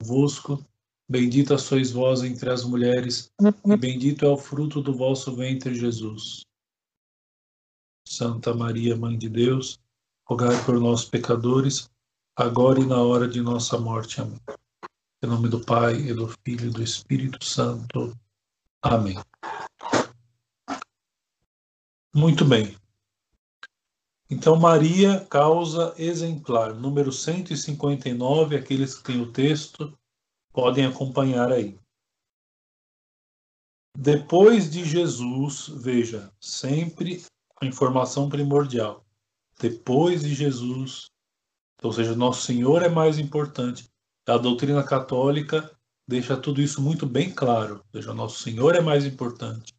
convosco. Bendita sois vós entre as mulheres, e bendito é o fruto do vosso ventre, Jesus. Santa Maria, Mãe de Deus, rogai por nós, pecadores, agora e na hora de nossa morte. Amém. Em nome do Pai, e do Filho e do Espírito Santo. Amém. Muito bem. Então, Maria, causa exemplar, número 159, aqueles que têm o texto podem acompanhar aí. Depois de Jesus, veja, sempre a informação primordial. Depois de Jesus, ou seja, Nosso Senhor é mais importante. A doutrina católica deixa tudo isso muito bem claro. Ou seja, Nosso Senhor é mais importante.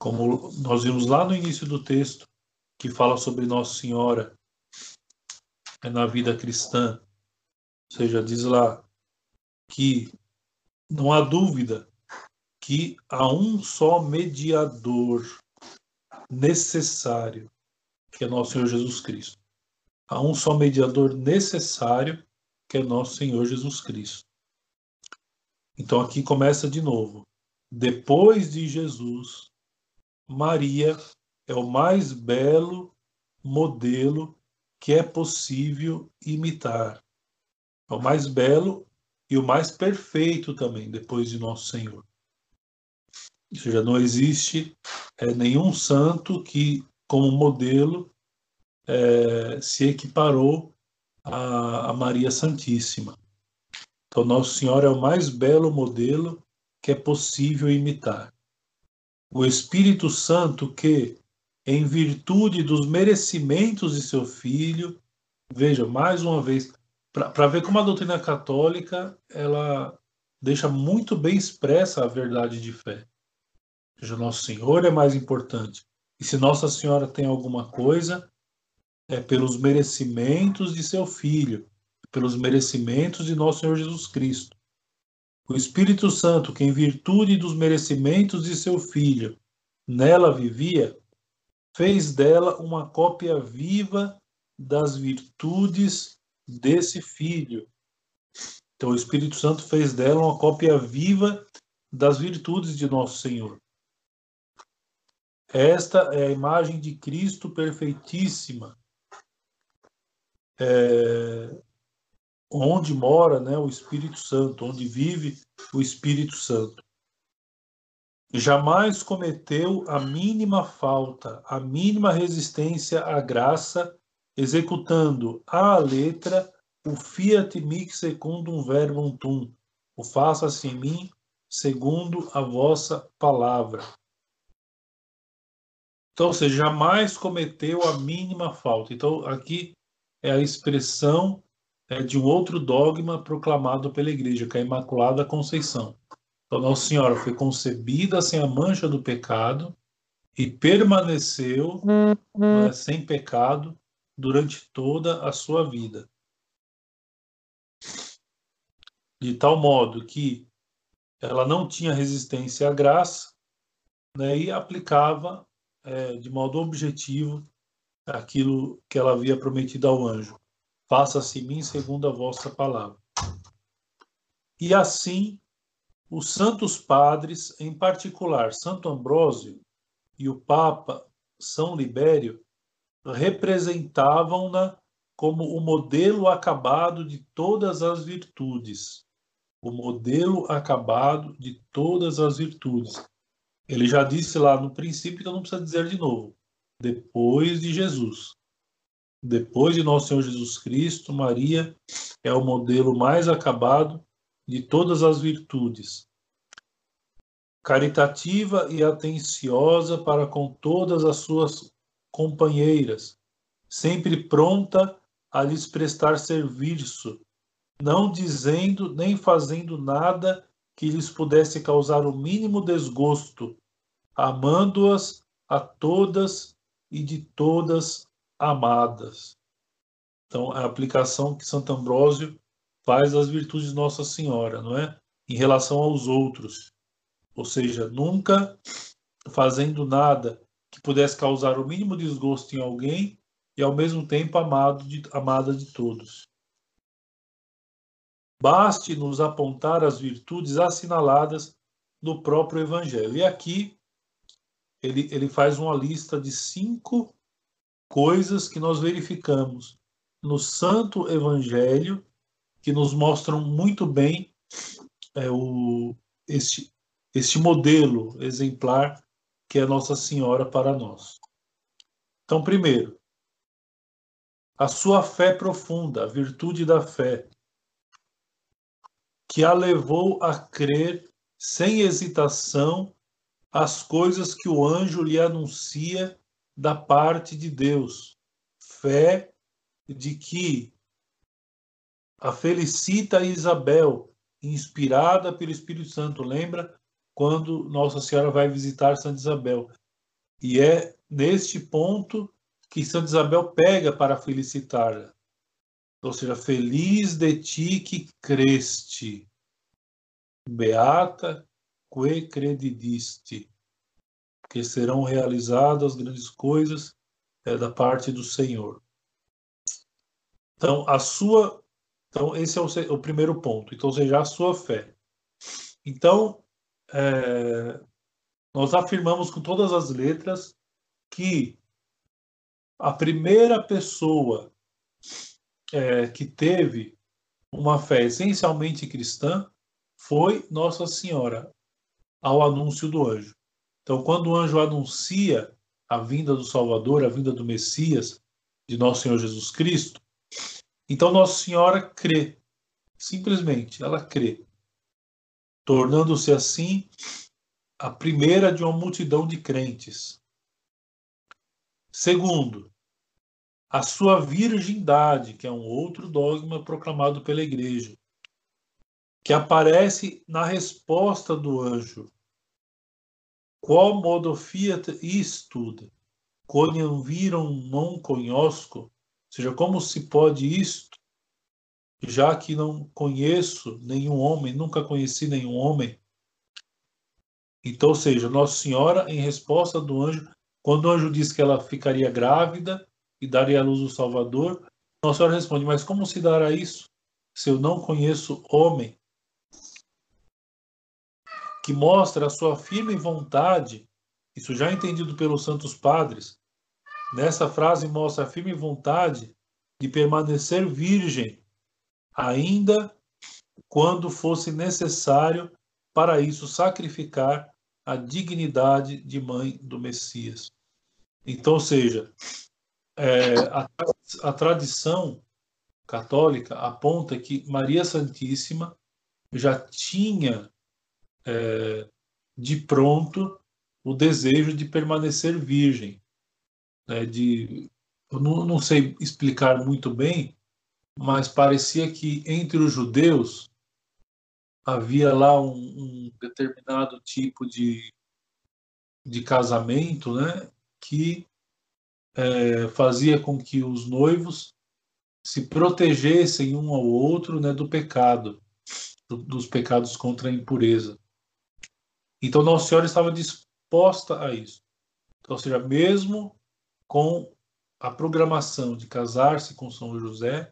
Como nós vimos lá no início do texto, que fala sobre Nossa Senhora na vida cristã. Ou seja, diz lá que não há dúvida que há um só mediador necessário, que é nosso Senhor Jesus Cristo. Há um só mediador necessário, que é nosso Senhor Jesus Cristo. Então aqui começa de novo. Depois de Jesus, Maria é o mais belo modelo que é possível imitar. É o mais belo e o mais perfeito também, depois de Nosso Senhor. Ou seja, não existe é, nenhum santo que, como modelo, é, se equiparou a, a Maria Santíssima. Então, Nosso Senhor é o mais belo modelo que é possível imitar. O Espírito Santo que, em virtude dos merecimentos de seu filho, veja, mais uma vez, para ver como a doutrina católica ela deixa muito bem expressa a verdade de fé. Ou seja, Nosso Senhor é mais importante. E se Nossa Senhora tem alguma coisa, é pelos merecimentos de seu filho, pelos merecimentos de nosso Senhor Jesus Cristo. O Espírito Santo, que em virtude dos merecimentos de seu filho nela vivia, fez dela uma cópia viva das virtudes desse filho. Então, o Espírito Santo fez dela uma cópia viva das virtudes de nosso Senhor. Esta é a imagem de Cristo perfeitíssima, é, onde mora né, o Espírito Santo, onde vive o Espírito Santo jamais cometeu a mínima falta, a mínima resistência à graça, executando à letra o fiat mihi secundum verbum tum, o faça-se em mim segundo a vossa palavra. Então, você jamais cometeu a mínima falta. Então, aqui é a expressão é, de um outro dogma proclamado pela Igreja, que é a Imaculada Conceição. Então, Nossa Senhora foi concebida sem a mancha do pecado e permaneceu né, sem pecado durante toda a sua vida. De tal modo que ela não tinha resistência à graça né, e aplicava é, de modo objetivo aquilo que ela havia prometido ao anjo: faça-se mim segundo a vossa palavra. E assim os santos padres, em particular Santo Ambrósio e o Papa São Libério, representavam-na como o modelo acabado de todas as virtudes. O modelo acabado de todas as virtudes. Ele já disse lá no princípio, então não precisa dizer de novo. Depois de Jesus. Depois de nosso Senhor Jesus Cristo, Maria é o modelo mais acabado de todas as virtudes, caritativa e atenciosa para com todas as suas companheiras, sempre pronta a lhes prestar serviço, não dizendo nem fazendo nada que lhes pudesse causar o mínimo desgosto, amando-as a todas e de todas amadas. Então, a aplicação que Santo Ambrósio faz das virtudes de Nossa Senhora, não é? Em relação aos outros. Ou seja, nunca fazendo nada que pudesse causar o mínimo desgosto em alguém e ao mesmo tempo amado de, amada de todos. baste nos apontar as virtudes assinaladas no próprio Evangelho. E aqui ele, ele faz uma lista de cinco coisas que nós verificamos no Santo Evangelho que nos mostram muito bem é, o, este, este modelo exemplar que é Nossa Senhora para nós. Então, primeiro, a sua fé profunda, a virtude da fé, que a levou a crer sem hesitação as coisas que o anjo lhe anuncia da parte de Deus. Fé de que a felicita Isabel, inspirada pelo Espírito Santo. Lembra quando Nossa Senhora vai visitar Santa Isabel? E é neste ponto que Santa Isabel pega para felicitá-la. Ou seja, feliz de ti que creste, beata que credidiste, que serão realizadas grandes coisas é, da parte do Senhor. Então, a sua, então esse é o, o primeiro ponto. Então, seja, a sua fé. Então, é, nós afirmamos com todas as letras que a primeira pessoa é, que teve uma fé essencialmente cristã foi Nossa Senhora, ao anúncio do anjo. Então, quando o anjo anuncia a vinda do Salvador, a vinda do Messias, de nosso Senhor Jesus Cristo, então Nossa Senhora crê, simplesmente, ela crê, tornando-se assim a primeira de uma multidão de crentes. Segundo, a sua virgindade, que é um outro dogma proclamado pela igreja, que aparece na resposta do anjo. Qual modo fiat istuda? Quoniam viram non conosco? Seja, como se pode isto, já que não conheço nenhum homem, nunca conheci nenhum homem? Então, ou seja, Nossa Senhora, em resposta do anjo, quando o anjo disse que ela ficaria grávida e daria à luz o Salvador, Nossa Senhora responde: Mas como se dará isso se eu não conheço homem? Que mostra a sua firme vontade, isso já é entendido pelos Santos Padres. Nessa frase mostra a firme vontade de permanecer virgem, ainda quando fosse necessário para isso sacrificar a dignidade de mãe do Messias. Então, ou seja, é, a, a tradição católica aponta que Maria Santíssima já tinha é, de pronto o desejo de permanecer virgem. Né, de, eu não, não sei explicar muito bem, mas parecia que entre os judeus havia lá um, um determinado tipo de, de casamento né, que é, fazia com que os noivos se protegessem um ao outro né, do pecado, do, dos pecados contra a impureza. Então Nossa Senhora estava disposta a isso. Então, ou seja, mesmo com a programação de casar-se com São José,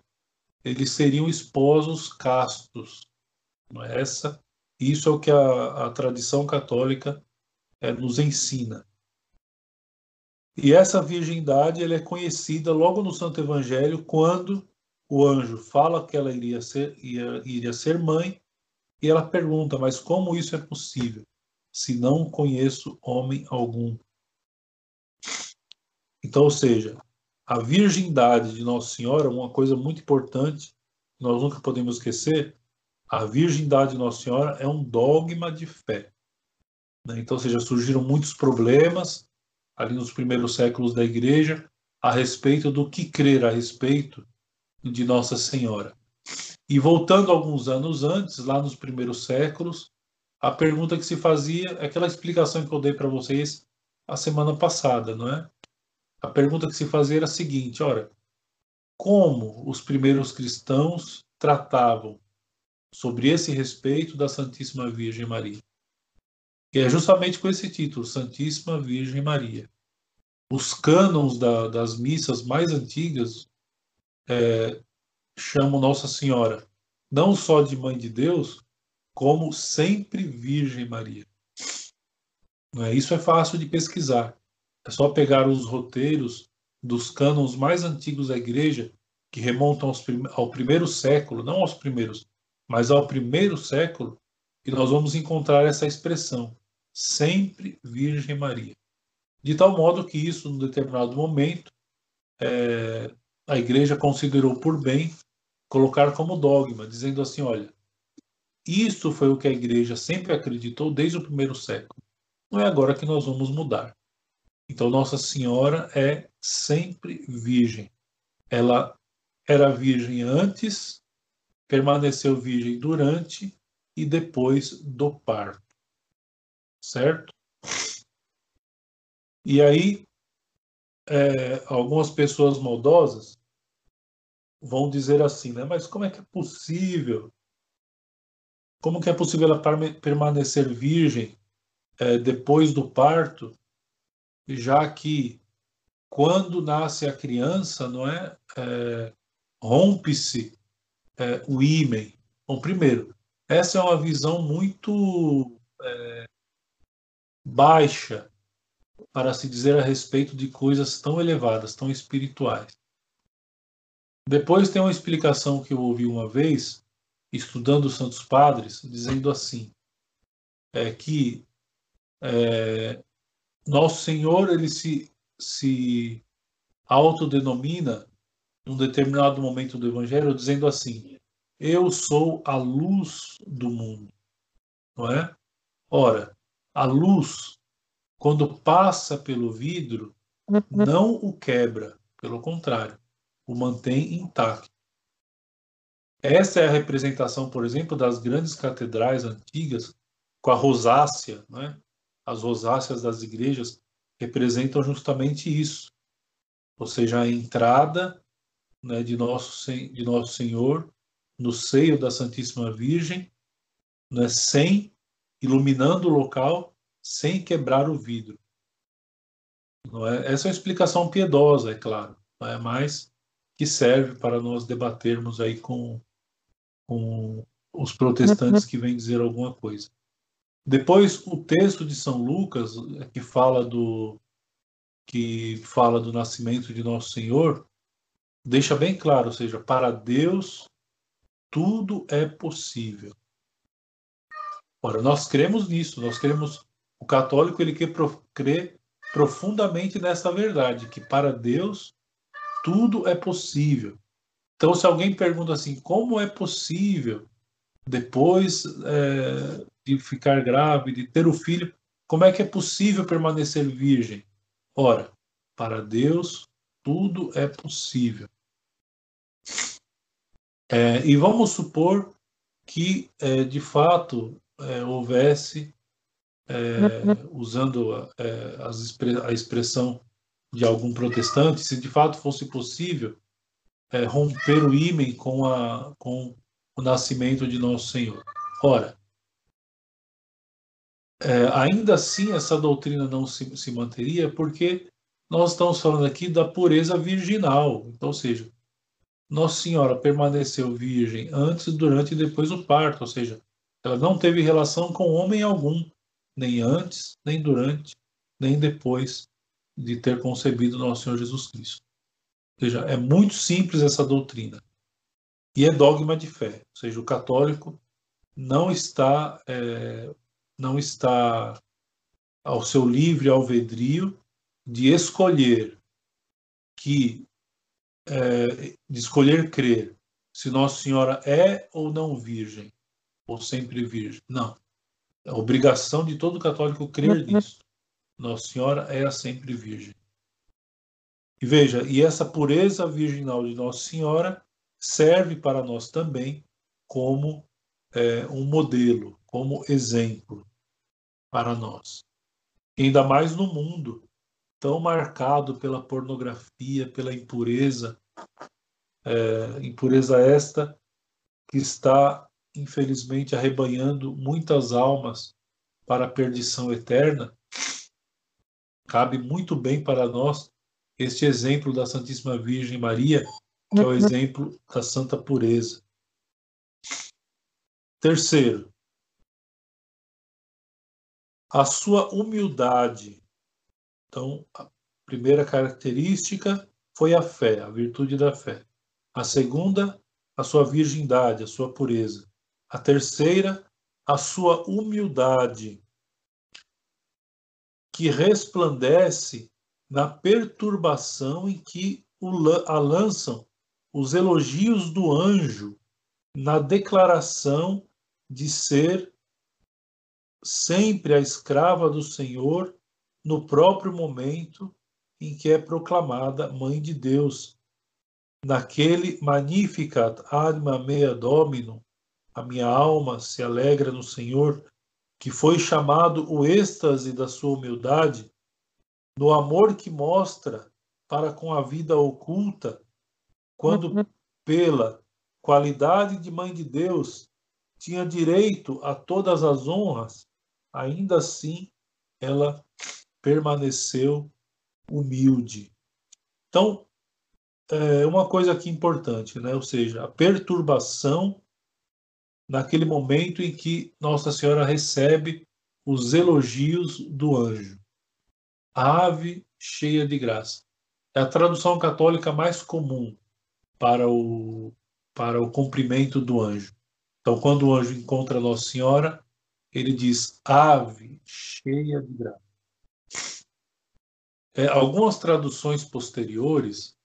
eles seriam esposos castos. Não é essa? Isso é o que a, a tradição católica é, nos ensina. E essa virgindade ela é conhecida logo no Santo Evangelho quando o anjo fala que ela iria ser, iria, iria ser mãe e ela pergunta, mas como isso é possível, se não conheço homem algum? Então, ou seja, a virgindade de Nossa Senhora, uma coisa muito importante, nós nunca podemos esquecer, a virgindade de Nossa Senhora é um dogma de fé. Né? Então, ou seja, surgiram muitos problemas ali nos primeiros séculos da igreja a respeito do que crer a respeito de Nossa Senhora. E voltando alguns anos antes, lá nos primeiros séculos, a pergunta que se fazia é aquela explicação que eu dei para vocês a semana passada, não é? A pergunta que se fazia era a seguinte: ora, como os primeiros cristãos tratavam sobre esse respeito da Santíssima Virgem Maria? que é justamente com esse título, Santíssima Virgem Maria. Os cânons da, das missas mais antigas é, chamam Nossa Senhora não só de Mãe de Deus, como sempre Virgem Maria. É? Isso é fácil de pesquisar. É só pegar os roteiros dos cânons mais antigos da Igreja, que remontam ao primeiro século, não aos primeiros, mas ao primeiro século, e nós vamos encontrar essa expressão, sempre Virgem Maria. De tal modo que isso, num determinado momento, é, a igreja considerou por bem colocar como dogma, dizendo assim: olha, isso foi o que a igreja sempre acreditou desde o primeiro século. Não é agora que nós vamos mudar. Então, Nossa Senhora é sempre virgem. Ela era virgem antes, permaneceu virgem durante e depois do parto. Certo? E aí, é, algumas pessoas maldosas vão dizer assim, né? Mas como é que é possível? Como que é possível ela permanecer virgem é, depois do parto, já que quando nasce a criança, não é, é rompe-se é, o ímen. Bom, primeiro, essa é uma visão muito é, baixa para se dizer a respeito de coisas tão elevadas, tão espirituais. Depois tem uma explicação que eu ouvi uma vez, estudando os Santos Padres, dizendo assim, é que é, Nosso Senhor ele se, se autodenomina num determinado momento do Evangelho, dizendo assim: Eu sou a luz do mundo. Não é? Ora, a luz quando passa pelo vidro, uhum. não o quebra, pelo contrário, o mantém intacto. Essa é a representação, por exemplo, das grandes catedrais antigas, com a rosácea, né? As rosáceas das igrejas representam justamente isso, ou seja, a entrada né, de, nosso, de Nosso Senhor no seio da Santíssima Virgem, né, sem iluminando o local sem quebrar o vidro. É? Essa é uma explicação piedosa, é claro, não é? mas que serve para nós debatermos aí com, com os protestantes que vêm dizer alguma coisa. Depois, o texto de São Lucas, que fala do que fala do nascimento de nosso Senhor, deixa bem claro, ou seja, para Deus tudo é possível. Ora, nós cremos nisso, nós cremos o católico ele crê profundamente nessa verdade, que para Deus tudo é possível. Então, se alguém pergunta assim, como é possível, depois é, de ficar grávida, de ter o filho, como é que é possível permanecer virgem? Ora, para Deus tudo é possível. É, e vamos supor que, é, de fato, é, houvesse é, usando é, a expressão de algum protestante, se de fato fosse possível é, romper o ímen com, a, com o nascimento de nosso Senhor. Ora, é, ainda assim essa doutrina não se, se manteria porque nós estamos falando aqui da pureza virginal, então, ou seja, Nossa Senhora permaneceu virgem antes, durante e depois do parto, ou seja, ela não teve relação com homem algum nem antes, nem durante, nem depois de ter concebido nosso Senhor Jesus Cristo. Ou seja, é muito simples essa doutrina. E é dogma de fé. Ou seja, o católico não está, é, não está ao seu livre alvedrio de escolher que é, de escolher crer se Nossa Senhora é ou não virgem, ou sempre virgem. Não. É obrigação de todo católico crer nisso. Nossa Senhora é a sempre Virgem. E veja, e essa pureza virginal de Nossa Senhora serve para nós também como é, um modelo, como exemplo para nós. Ainda mais no mundo tão marcado pela pornografia, pela impureza, é, impureza esta que está infelizmente arrebanhando muitas almas para a perdição eterna, cabe muito bem para nós este exemplo da Santíssima Virgem Maria, que é o uhum. exemplo da santa pureza. Terceiro, a sua humildade. Então, a primeira característica foi a fé, a virtude da fé. A segunda, a sua virgindade, a sua pureza. A terceira, a sua humildade, que resplandece na perturbação em que a lançam os elogios do anjo na declaração de ser sempre a escrava do Senhor no próprio momento em que é proclamada Mãe de Deus. Naquele Magnificat anima mea domino, a minha alma se alegra no Senhor, que foi chamado o êxtase da sua humildade, no amor que mostra para com a vida oculta, quando uhum. pela qualidade de mãe de Deus tinha direito a todas as honras, ainda assim ela permaneceu humilde. Então, é uma coisa aqui importante, né? Ou seja, a perturbação naquele momento em que Nossa Senhora recebe os elogios do anjo. ave cheia de graça. É a tradução católica mais comum para o, para o cumprimento do anjo. Então, quando o anjo encontra Nossa Senhora, ele diz: Ave cheia de graça. É, algumas traduções posteriores,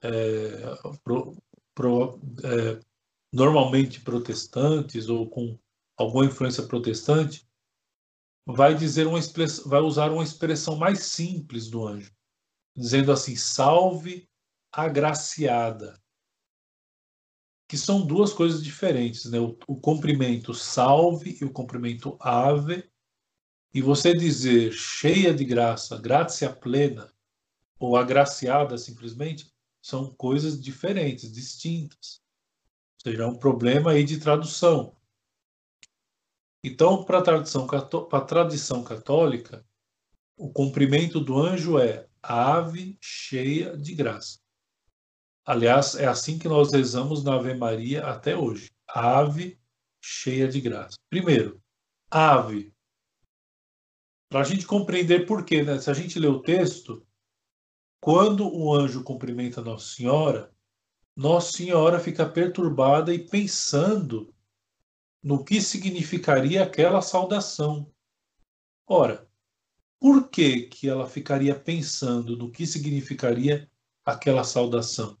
é, pro, pro, é, normalmente protestantes ou com alguma influência protestante, vai dizer uma vai usar uma expressão mais simples do anjo, dizendo assim: salve agraciada. Que são duas coisas diferentes, né? O, o cumprimento salve e o cumprimento ave e você dizer cheia de graça, graça plena, ou agraciada simplesmente, são coisas diferentes, distintas. Ou seja, é um problema aí de tradução. Então, para a tradição, tradição católica, o cumprimento do anjo é ave cheia de graça. Aliás, é assim que nós rezamos na Ave Maria até hoje. Ave cheia de graça. Primeiro, ave para a gente compreender por quê, né? Se a gente lê o texto, quando o anjo cumprimenta Nossa Senhora, Nossa Senhora fica perturbada e pensando no que significaria aquela saudação. Ora, por que, que ela ficaria pensando no que significaria aquela saudação?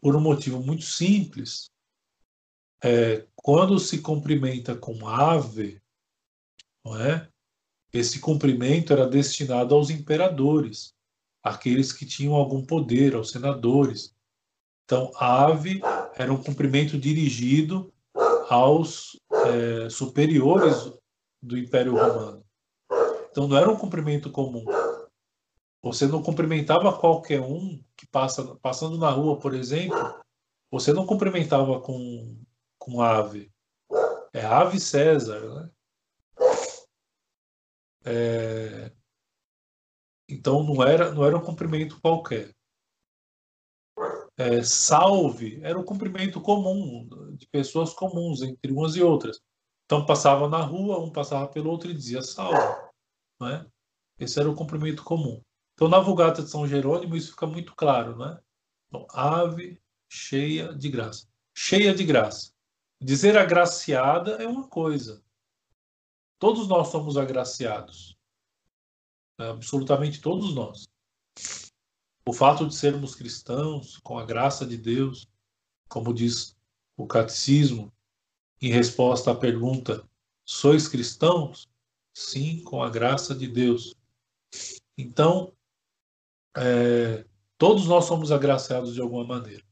Por um motivo muito simples. É, quando se cumprimenta com ave, não é? Esse cumprimento era destinado aos imperadores, aqueles que tinham algum poder, aos senadores. Então, ave era um cumprimento dirigido aos é, superiores do Império Romano. Então, não era um cumprimento comum. Você não cumprimentava qualquer um que passa passando na rua, por exemplo. Você não cumprimentava com, com ave. É ave César, né? É... Então não era, não era um cumprimento qualquer. É, salve era um cumprimento comum de pessoas comuns entre umas e outras. Então passava na rua, um passava pelo outro e dizia salve. Não é? Esse era o cumprimento comum. Então na Vulgata de São Jerônimo isso fica muito claro. Né? Então, ave cheia de graça. Cheia de graça. Dizer agraciada é uma coisa. Todos nós somos agraciados. Absolutamente todos nós. O fato de sermos cristãos, com a graça de Deus, como diz o catecismo, em resposta à pergunta: sois cristãos? Sim, com a graça de Deus. Então, é, todos nós somos agraciados de alguma maneira.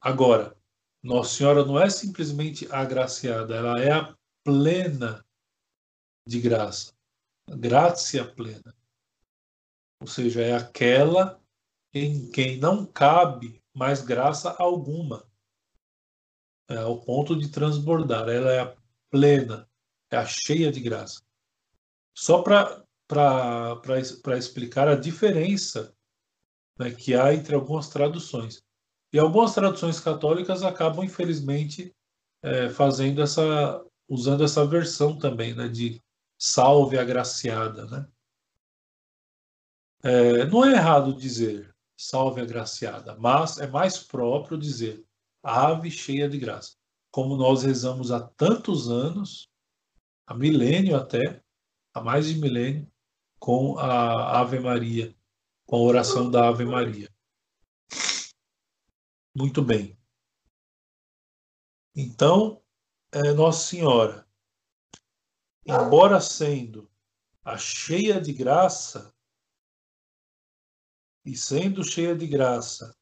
Agora, Nossa Senhora não é simplesmente agraciada, ela é a plena de graça, graça plena. Ou seja, é aquela em quem não cabe mais graça alguma. É ao ponto de transbordar. Ela é a plena, é a cheia de graça. Só para explicar a diferença né, que há entre algumas traduções. E algumas traduções católicas acabam, infelizmente, é, fazendo essa, usando essa versão também, né, de salve agraciada, né? É, não é errado dizer salve agraciada, mas é mais próprio dizer ave cheia de graça, como nós rezamos há tantos anos, há milênio até, há mais de milênio, com a Ave Maria, com a oração da Ave Maria. Muito bem. Então, é, Nossa Senhora, embora sendo a cheia de graça, e sendo cheia de graça,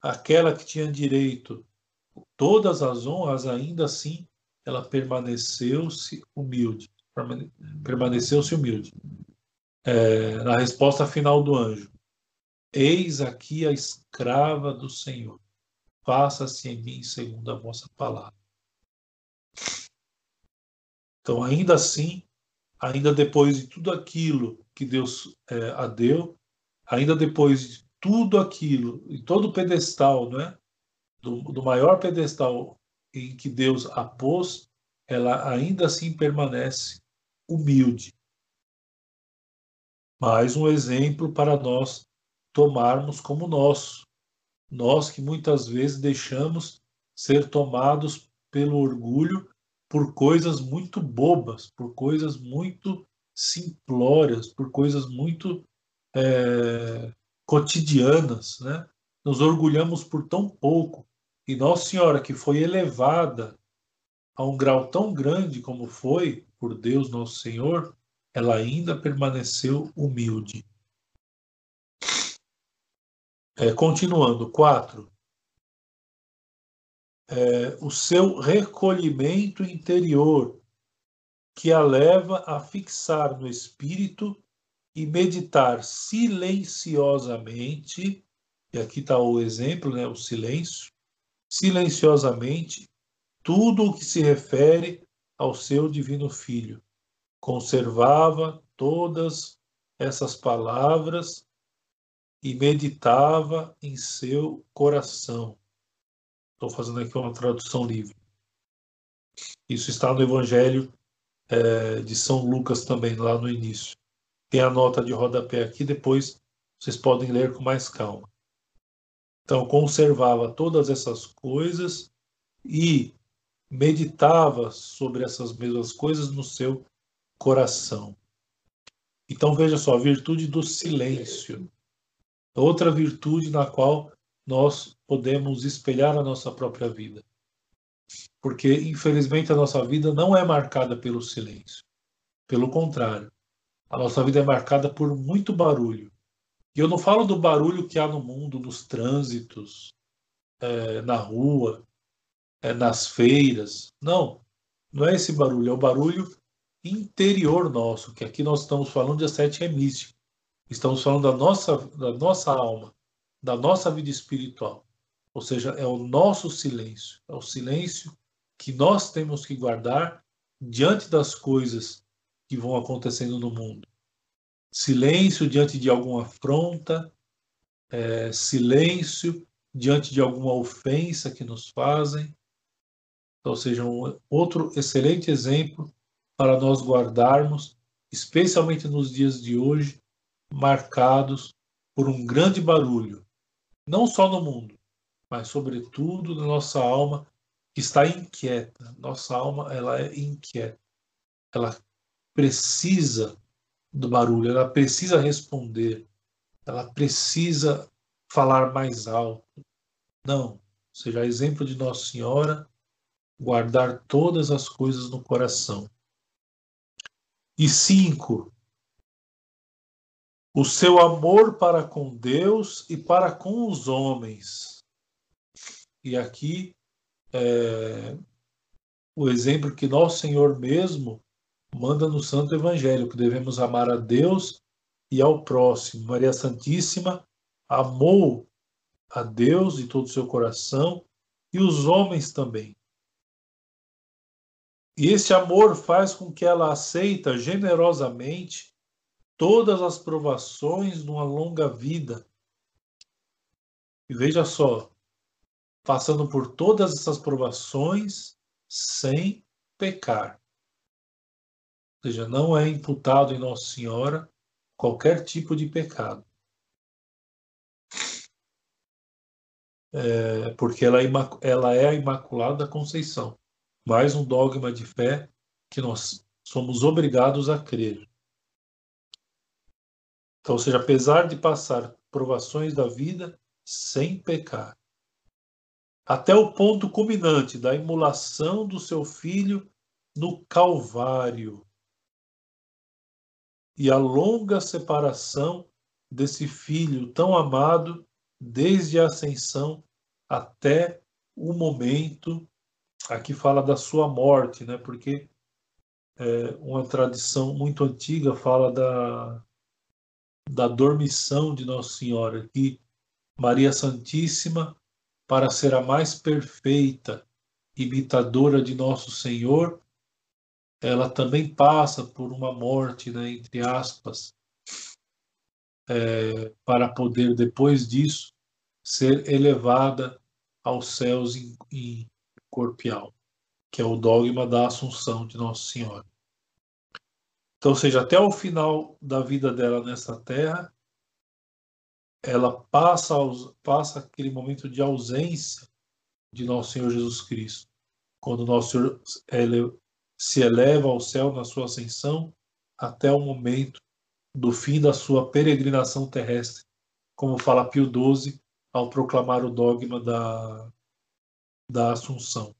aquela que tinha direito todas as honras, ainda assim ela permaneceu-se humilde, permaneceu-se humilde. É, na resposta final do anjo, Eis aqui a escrava do Senhor. Faça-se em mim segundo a vossa palavra. Então, ainda assim, ainda depois de tudo aquilo que Deus é, a deu, ainda depois de tudo aquilo, e todo o pedestal, né, do, do maior pedestal em que Deus a pôs, ela ainda assim permanece humilde. Mais um exemplo para nós tomarmos como nosso. Nós que muitas vezes deixamos ser tomados pelo orgulho por coisas muito bobas, por coisas muito simplórias, por coisas muito é, cotidianas, né? Nos orgulhamos por tão pouco. E Nossa Senhora, que foi elevada a um grau tão grande como foi por Deus Nosso Senhor, ela ainda permaneceu humilde. É, continuando, quatro. É, o seu recolhimento interior, que a leva a fixar no espírito e meditar silenciosamente, e aqui está o exemplo, né, o silêncio, silenciosamente, tudo o que se refere ao seu divino Filho. Conservava todas essas palavras e meditava em seu coração. Estou fazendo aqui uma tradução livre. Isso está no Evangelho é, de São Lucas também, lá no início. Tem a nota de rodapé aqui, depois vocês podem ler com mais calma. Então, conservava todas essas coisas e meditava sobre essas mesmas coisas no seu coração. Então, veja só, a virtude do silêncio outra virtude na qual nós podemos espelhar a nossa própria vida. Porque, infelizmente, a nossa vida não é marcada pelo silêncio. Pelo contrário, a nossa vida é marcada por muito barulho. E eu não falo do barulho que há no mundo, nos trânsitos, é, na rua, é, nas feiras. Não, não é esse barulho, é o barulho interior nosso, que aqui nós estamos falando de ascete é místico. Estamos falando da nossa, da nossa alma, da nossa vida espiritual. Ou seja, é o nosso silêncio, é o silêncio que nós temos que guardar diante das coisas que vão acontecendo no mundo. Silêncio diante de alguma afronta, é, silêncio diante de alguma ofensa que nos fazem. Ou seja, um outro excelente exemplo para nós guardarmos, especialmente nos dias de hoje, marcados por um grande barulho, não só no mundo, mas sobretudo na nossa alma que está inquieta. Nossa alma ela é inquieta. Ela precisa do barulho, ela precisa responder, ela precisa falar mais alto. Não, seja exemplo de Nossa Senhora, guardar todas as coisas no coração. E cinco, o seu amor para com Deus e para com os homens. E aqui é, o exemplo que nosso Senhor mesmo manda no Santo Evangelho, que devemos amar a Deus e ao próximo. Maria Santíssima amou a Deus de todo o seu coração e os homens também. E esse amor faz com que ela aceita generosamente todas as provações numa longa vida. E veja só, passando por todas essas provações sem pecar. Ou seja, não é imputado em Nossa Senhora qualquer tipo de pecado. É, porque ela é, ela é a Imaculada Conceição. Mais um dogma de fé que nós somos obrigados a crer. Então, ou seja, apesar de passar provações da vida sem pecar, até o ponto culminante da imolação do seu filho no Calvário e a longa separação desse filho tão amado desde a ascensão até o momento aqui fala da sua morte, né? Porque é, uma tradição muito antiga fala da da dormição de Nossa Senhora, que Maria Santíssima, para ser a mais perfeita imitadora de Nosso Senhor, ela também passa por uma morte, né, entre aspas, é, para poder, depois disso, ser elevada aos céus em, em corpial, que é o dogma da Assunção de Nossa Senhora. Então, ou seja, até o final da vida dela nessa terra, ela passa, passa aquele momento de ausência de Nosso Senhor Jesus Cristo. Quando Nosso Senhor se eleva ao céu na sua ascensão, até o momento do fim da sua peregrinação terrestre, como fala Pio XII ao proclamar o dogma da, da Assunção.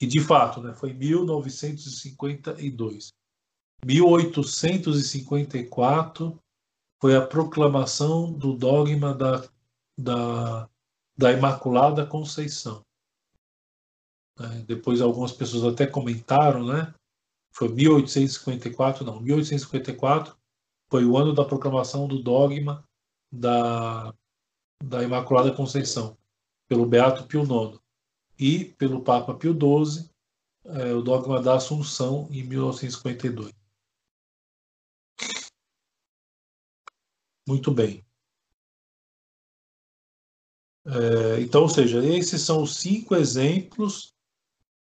E de fato, né, foi 1952. 1854 foi a proclamação do dogma da, da, da Imaculada Conceição. É, depois algumas pessoas até comentaram, né? Foi 1854, não, 1854 foi o ano da proclamação do dogma da, da Imaculada Conceição, pelo Beato Pio IX e pelo Papa Pio XII, é, o dogma da Assunção, em 1952. Muito bem. É, então, ou seja, esses são os cinco exemplos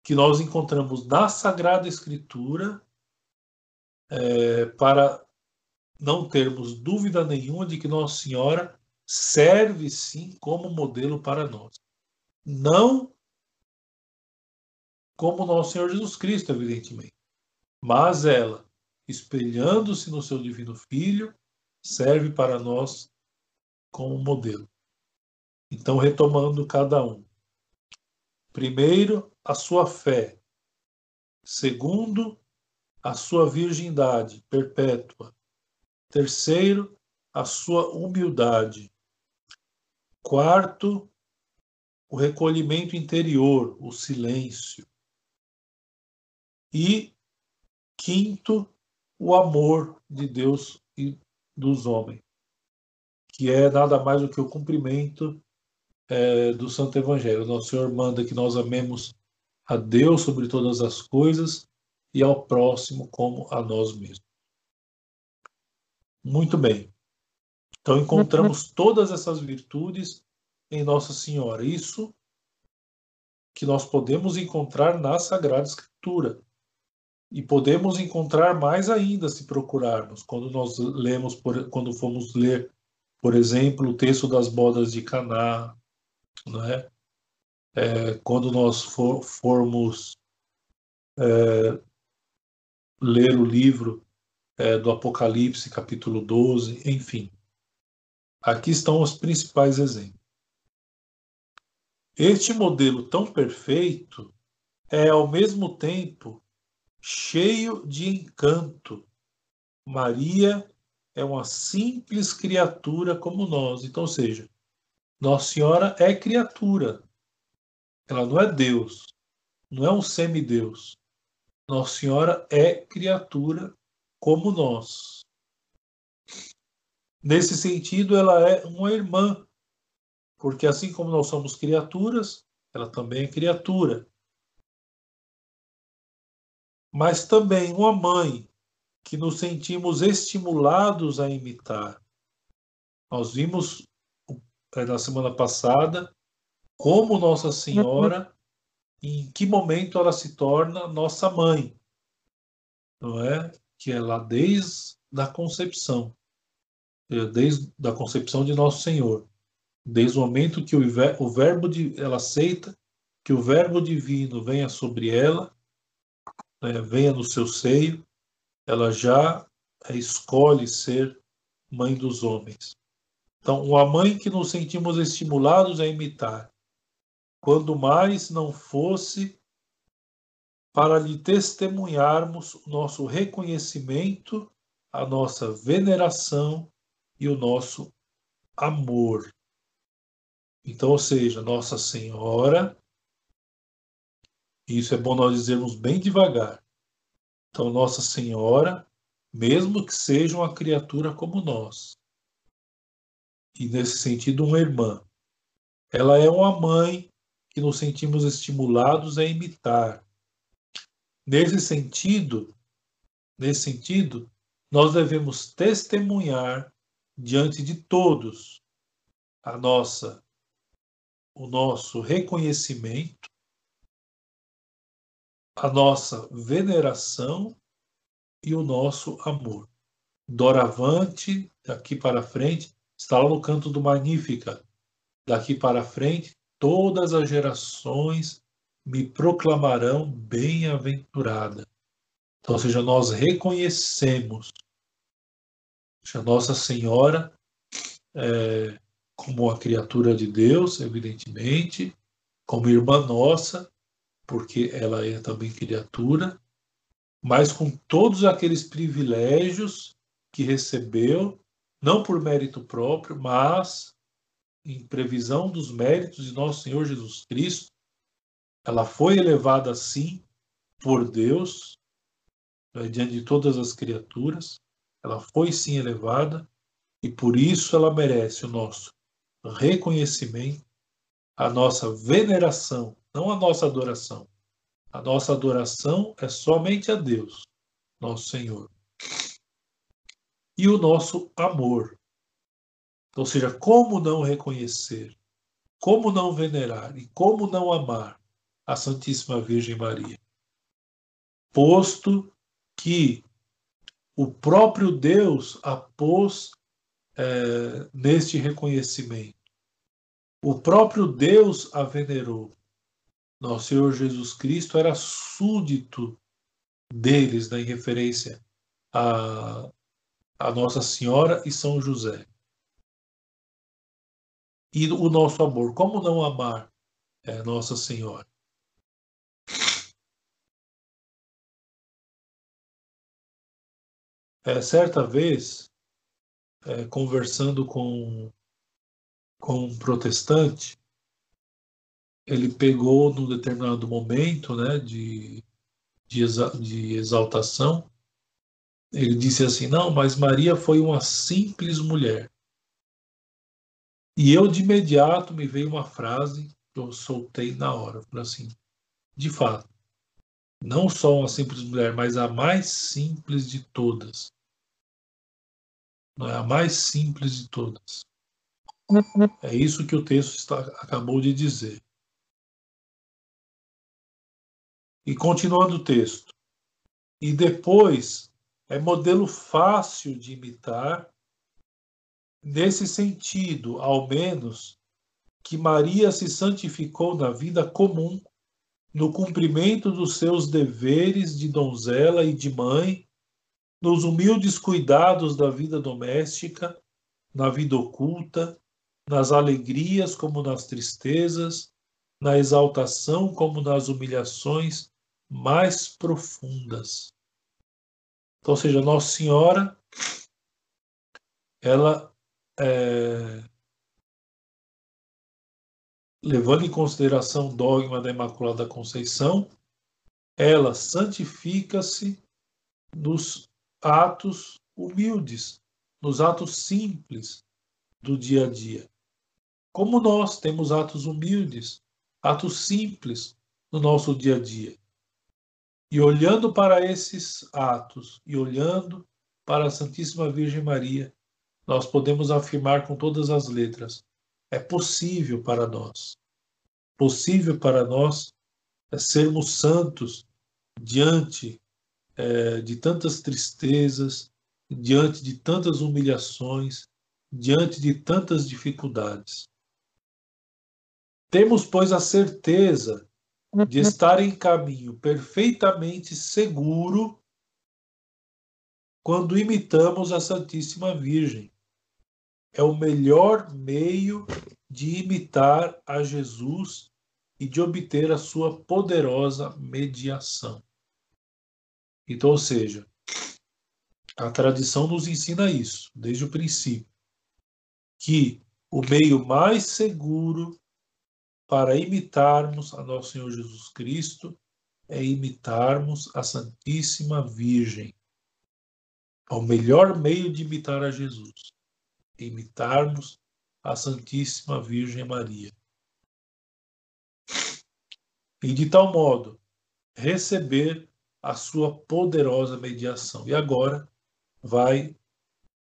que nós encontramos na Sagrada Escritura é, para não termos dúvida nenhuma de que Nossa Senhora serve sim como modelo para nós. Não como nosso Senhor Jesus Cristo, evidentemente. Mas ela, espelhando-se no seu divino Filho, serve para nós como modelo. Então, retomando cada um. Primeiro, a sua fé. Segundo, a sua virgindade perpétua. Terceiro, a sua humildade. Quarto, o recolhimento interior, o silêncio. E quinto, o amor de Deus e dos homens, que é nada mais do que o cumprimento é, do Santo Evangelho. Nosso Senhor manda que nós amemos a Deus sobre todas as coisas e ao próximo como a nós mesmos. Muito bem. Então encontramos todas essas virtudes em Nossa Senhora. Isso que nós podemos encontrar na Sagrada Escritura. E podemos encontrar mais ainda se procurarmos, quando nós lemos, por, quando formos ler, por exemplo, o texto das bodas de Caná, né? É, quando nós for, formos é, ler o livro é, do Apocalipse, capítulo 12, enfim. Aqui estão os principais exemplos. Este modelo tão perfeito é, ao mesmo tempo, cheio de encanto. Maria é uma simples criatura como nós. Então, ou seja, Nossa Senhora é criatura. Ela não é Deus, não é um semideus. Nossa Senhora é criatura como nós. Nesse sentido, ela é uma irmã, porque assim como nós somos criaturas, ela também é criatura mas também uma mãe que nos sentimos estimulados a imitar. Nós vimos é, na semana passada como Nossa Senhora, em que momento ela se torna nossa mãe, não é? Que é lá desde a concepção, é, desde a concepção de Nosso Senhor, desde o momento que o, o verbo de ela aceita que o verbo divino venha sobre ela, né, venha no seu seio, ela já escolhe ser mãe dos homens. Então, uma mãe que nos sentimos estimulados a imitar, quando mais não fosse para lhe testemunharmos o nosso reconhecimento, a nossa veneração e o nosso amor. Então, ou seja, Nossa Senhora, isso é bom nós dizermos bem devagar. Então, Nossa Senhora, mesmo que seja uma criatura como nós, e nesse sentido uma irmã, ela é uma mãe que nos sentimos estimulados a imitar. Nesse sentido, nesse sentido, nós devemos testemunhar diante de todos a nossa o nosso reconhecimento, a nossa veneração e o nosso amor. Doravante, daqui para frente, está lá no canto do Magnífica. Daqui para frente, todas as gerações me proclamarão bem-aventurada. Então, ou seja, nós reconhecemos a Nossa Senhora é, como a criatura de Deus, evidentemente, como irmã nossa, porque ela é também criatura, mas com todos aqueles privilégios que recebeu, não por mérito próprio, mas em previsão dos méritos de nosso Senhor Jesus Cristo, ela foi elevada assim por Deus, né, diante de todas as criaturas, ela foi sim elevada, e por isso ela merece o nosso reconhecimento, a nossa veneração, não a nossa adoração. A nossa adoração é somente a Deus, nosso Senhor. E o nosso amor, ou seja, como não reconhecer, como não venerar e como não amar a Santíssima Virgem Maria? Posto que o próprio Deus a pôs é, neste reconhecimento. O próprio Deus a venerou. Nosso Senhor Jesus Cristo era súdito deles, né, em referência a, a Nossa Senhora e São José e o nosso amor. Como não amar é, Nossa Senhora? É, certa vez, é, conversando com, com um protestante, ele pegou num determinado momento né, de, de, exa, de exaltação, ele disse assim: Não, mas Maria foi uma simples mulher. E eu, de imediato, me veio uma frase que eu soltei na hora. Falei assim: de fato, não só uma simples mulher, mas a mais simples de todas. Não é a mais simples de todas. É isso que o texto está, acabou de dizer. E continuando o texto. E depois é modelo fácil de imitar nesse sentido, ao menos, que Maria se santificou na vida comum, no cumprimento dos seus deveres de donzela e de mãe, nos humildes cuidados da vida doméstica, na vida oculta, nas alegrias como nas tristezas, na exaltação como nas humilhações mais profundas. Então, ou seja, Nossa Senhora, ela é, levando em consideração o dogma da Imaculada Conceição, ela santifica-se nos atos humildes, nos atos simples do dia a dia. Como nós temos atos humildes, atos simples no nosso dia a dia. E olhando para esses atos e olhando para a Santíssima Virgem Maria, nós podemos afirmar com todas as letras: é possível para nós. Possível para nós é sermos santos diante é, de tantas tristezas, diante de tantas humilhações, diante de tantas dificuldades. Temos, pois, a certeza de estar em caminho perfeitamente seguro quando imitamos a Santíssima Virgem. É o melhor meio de imitar a Jesus e de obter a sua poderosa mediação. Então, ou seja, a tradição nos ensina isso, desde o princípio, que o meio mais seguro para imitarmos a nosso Senhor Jesus Cristo é imitarmos a Santíssima Virgem. É o melhor meio de imitar a Jesus, imitarmos a Santíssima Virgem Maria. E de tal modo receber a sua poderosa mediação. E agora vai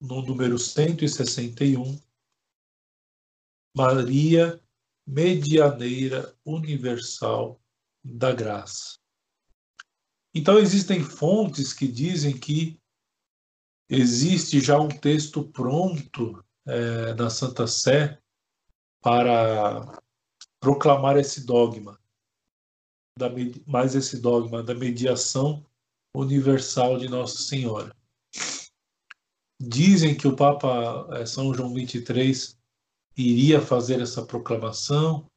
no número 161, Maria medianeira universal da graça. Então, existem fontes que dizem que existe já um texto pronto é, na Santa Sé para proclamar esse dogma, da, mais esse dogma da mediação universal de Nossa Senhora. Dizem que o Papa é, São João 23 iria fazer essa proclamação,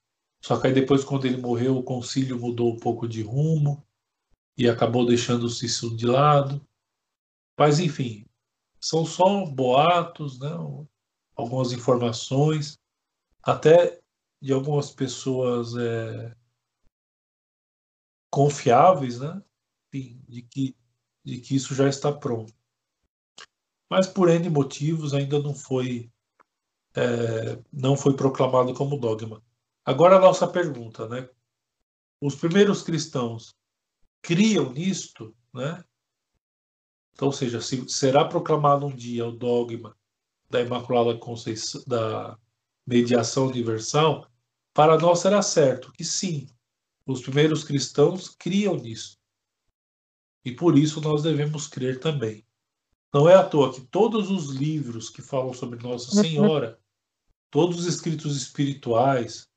só que aí depois, quando ele morreu, o concílio mudou um pouco de rumo e acabou deixando-se isso de lado. Mas, enfim, são só boatos, né? algumas informações, até de algumas pessoas é, confiáveis, né? Enfim, de que, de que isso já está pronto. Mas por N motivos ainda não foi é, não foi proclamado como dogma. Agora a nossa pergunta, né? Os primeiros cristãos criam nisto, né? Então, ou seja, se será proclamado um dia o dogma da Imaculada Conceição, da mediação universal, para nós será certo que sim, os primeiros cristãos criam nisso. E por isso nós devemos crer também. Não é à toa que todos os livros que falam sobre Nossa uhum. Senhora todos os escritos espirituais,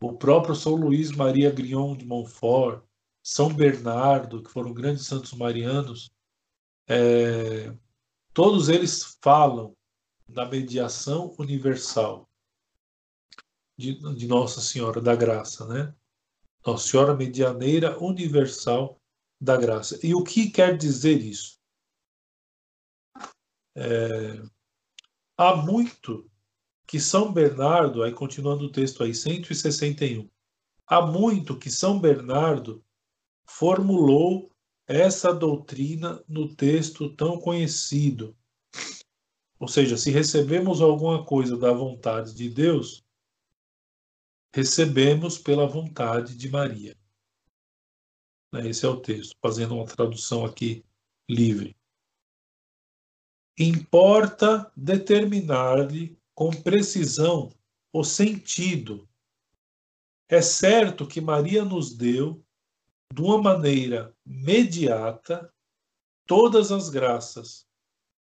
o próprio São Luís Maria Grignon de Montfort, São Bernardo, que foram grandes santos marianos, é, todos eles falam da mediação universal de, de, Nossa Senhora da Graça, né? Nossa Senhora Medianeira Universal da Graça. E o que quer dizer isso? É, há muito que São Bernardo, aí continuando o texto aí, 161, há muito que São Bernardo formulou essa doutrina no texto tão conhecido. Ou seja, se recebemos alguma coisa da vontade de Deus, recebemos pela vontade de Maria. Esse é o texto, fazendo uma tradução aqui livre. Importa determinar-lhe com precisão o sentido. É certo que Maria nos deu, de uma maneira mediata, todas as graças,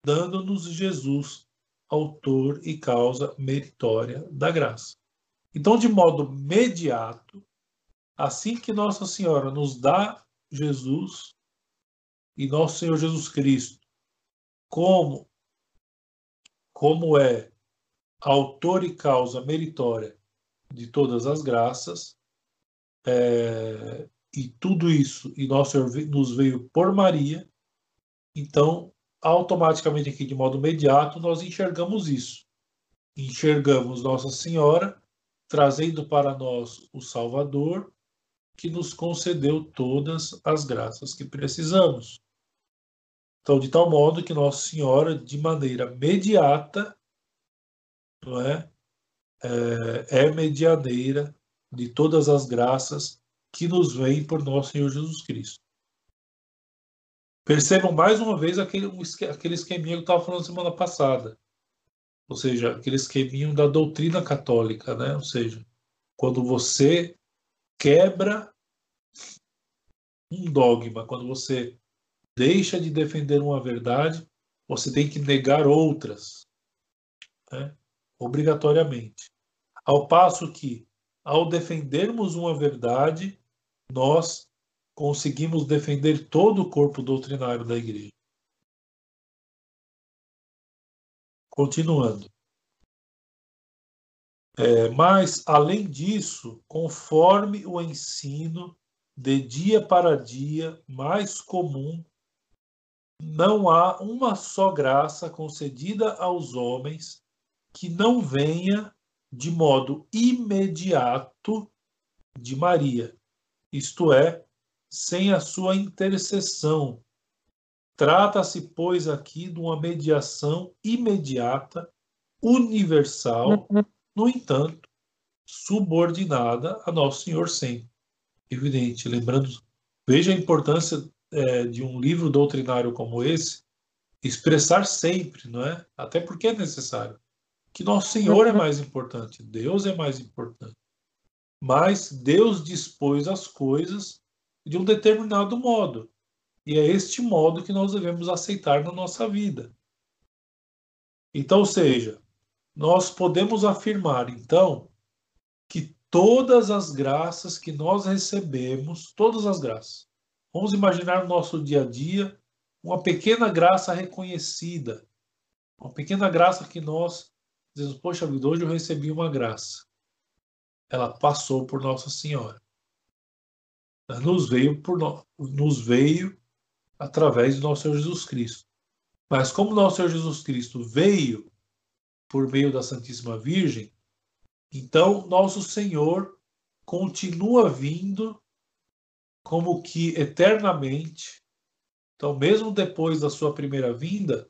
dando-nos Jesus, autor e causa meritória da graça. Então, de modo mediato, assim que Nossa Senhora nos dá Jesus e nosso Senhor Jesus Cristo, como como é autor e causa meritória de todas as graças, é, e tudo isso, e nosso Senhor nos veio por Maria, então, automaticamente aqui, de modo imediato, nós enxergamos isso. Enxergamos Nossa Senhora trazendo para nós o Salvador, que nos concedeu todas as graças que precisamos. Então, de tal modo que Nossa Senhora, de maneira imediata, não é? é, é medianeira de todas as graças que nos vêm por nosso Senhor Jesus Cristo. Percebam mais uma vez aquele, aquele esqueminha que eu estava falando semana passada. Ou seja, aqueles esqueminho da doutrina católica, né? Ou seja, quando você quebra um dogma, quando você deixa de defender uma verdade, você tem que negar outras, né? obrigatoriamente. Ao passo que, ao defendermos uma verdade, nós conseguimos defender todo o corpo doutrinário da igreja. Continuando. É, mas, além disso, conforme o ensino de dia para dia mais comum, não há uma só graça concedida aos homens que não venha de modo imediato de Maria, isto é, sem a sua intercessão. Trata-se, pois, aqui de uma mediação imediata, universal, uhum. no entanto, subordinada a Nosso Senhor sempre. Evidente, lembrando, veja a importância é, de um livro doutrinário como esse, expressar sempre, não é? Até porque é necessário que nosso Senhor é uhum. mais importante, Deus é mais importante. Mas Deus dispôs as coisas de um determinado modo. E é este modo que nós devemos aceitar na nossa vida. Então, ou seja, nós podemos afirmar, então, que todas as graças que nós recebemos, todas as graças, vamos imaginar no nosso dia a dia uma pequena graça reconhecida, uma pequena graça que nós dizemos, poxa vida, hoje eu recebi uma graça. Ela passou por Nossa Senhora. Ela nos veio por no... nos veio através do nosso Senhor Jesus Cristo. Mas como nosso Senhor Jesus Cristo veio por meio da Santíssima Virgem, então nosso Senhor continua vindo como que eternamente. Então, mesmo depois da sua primeira vinda,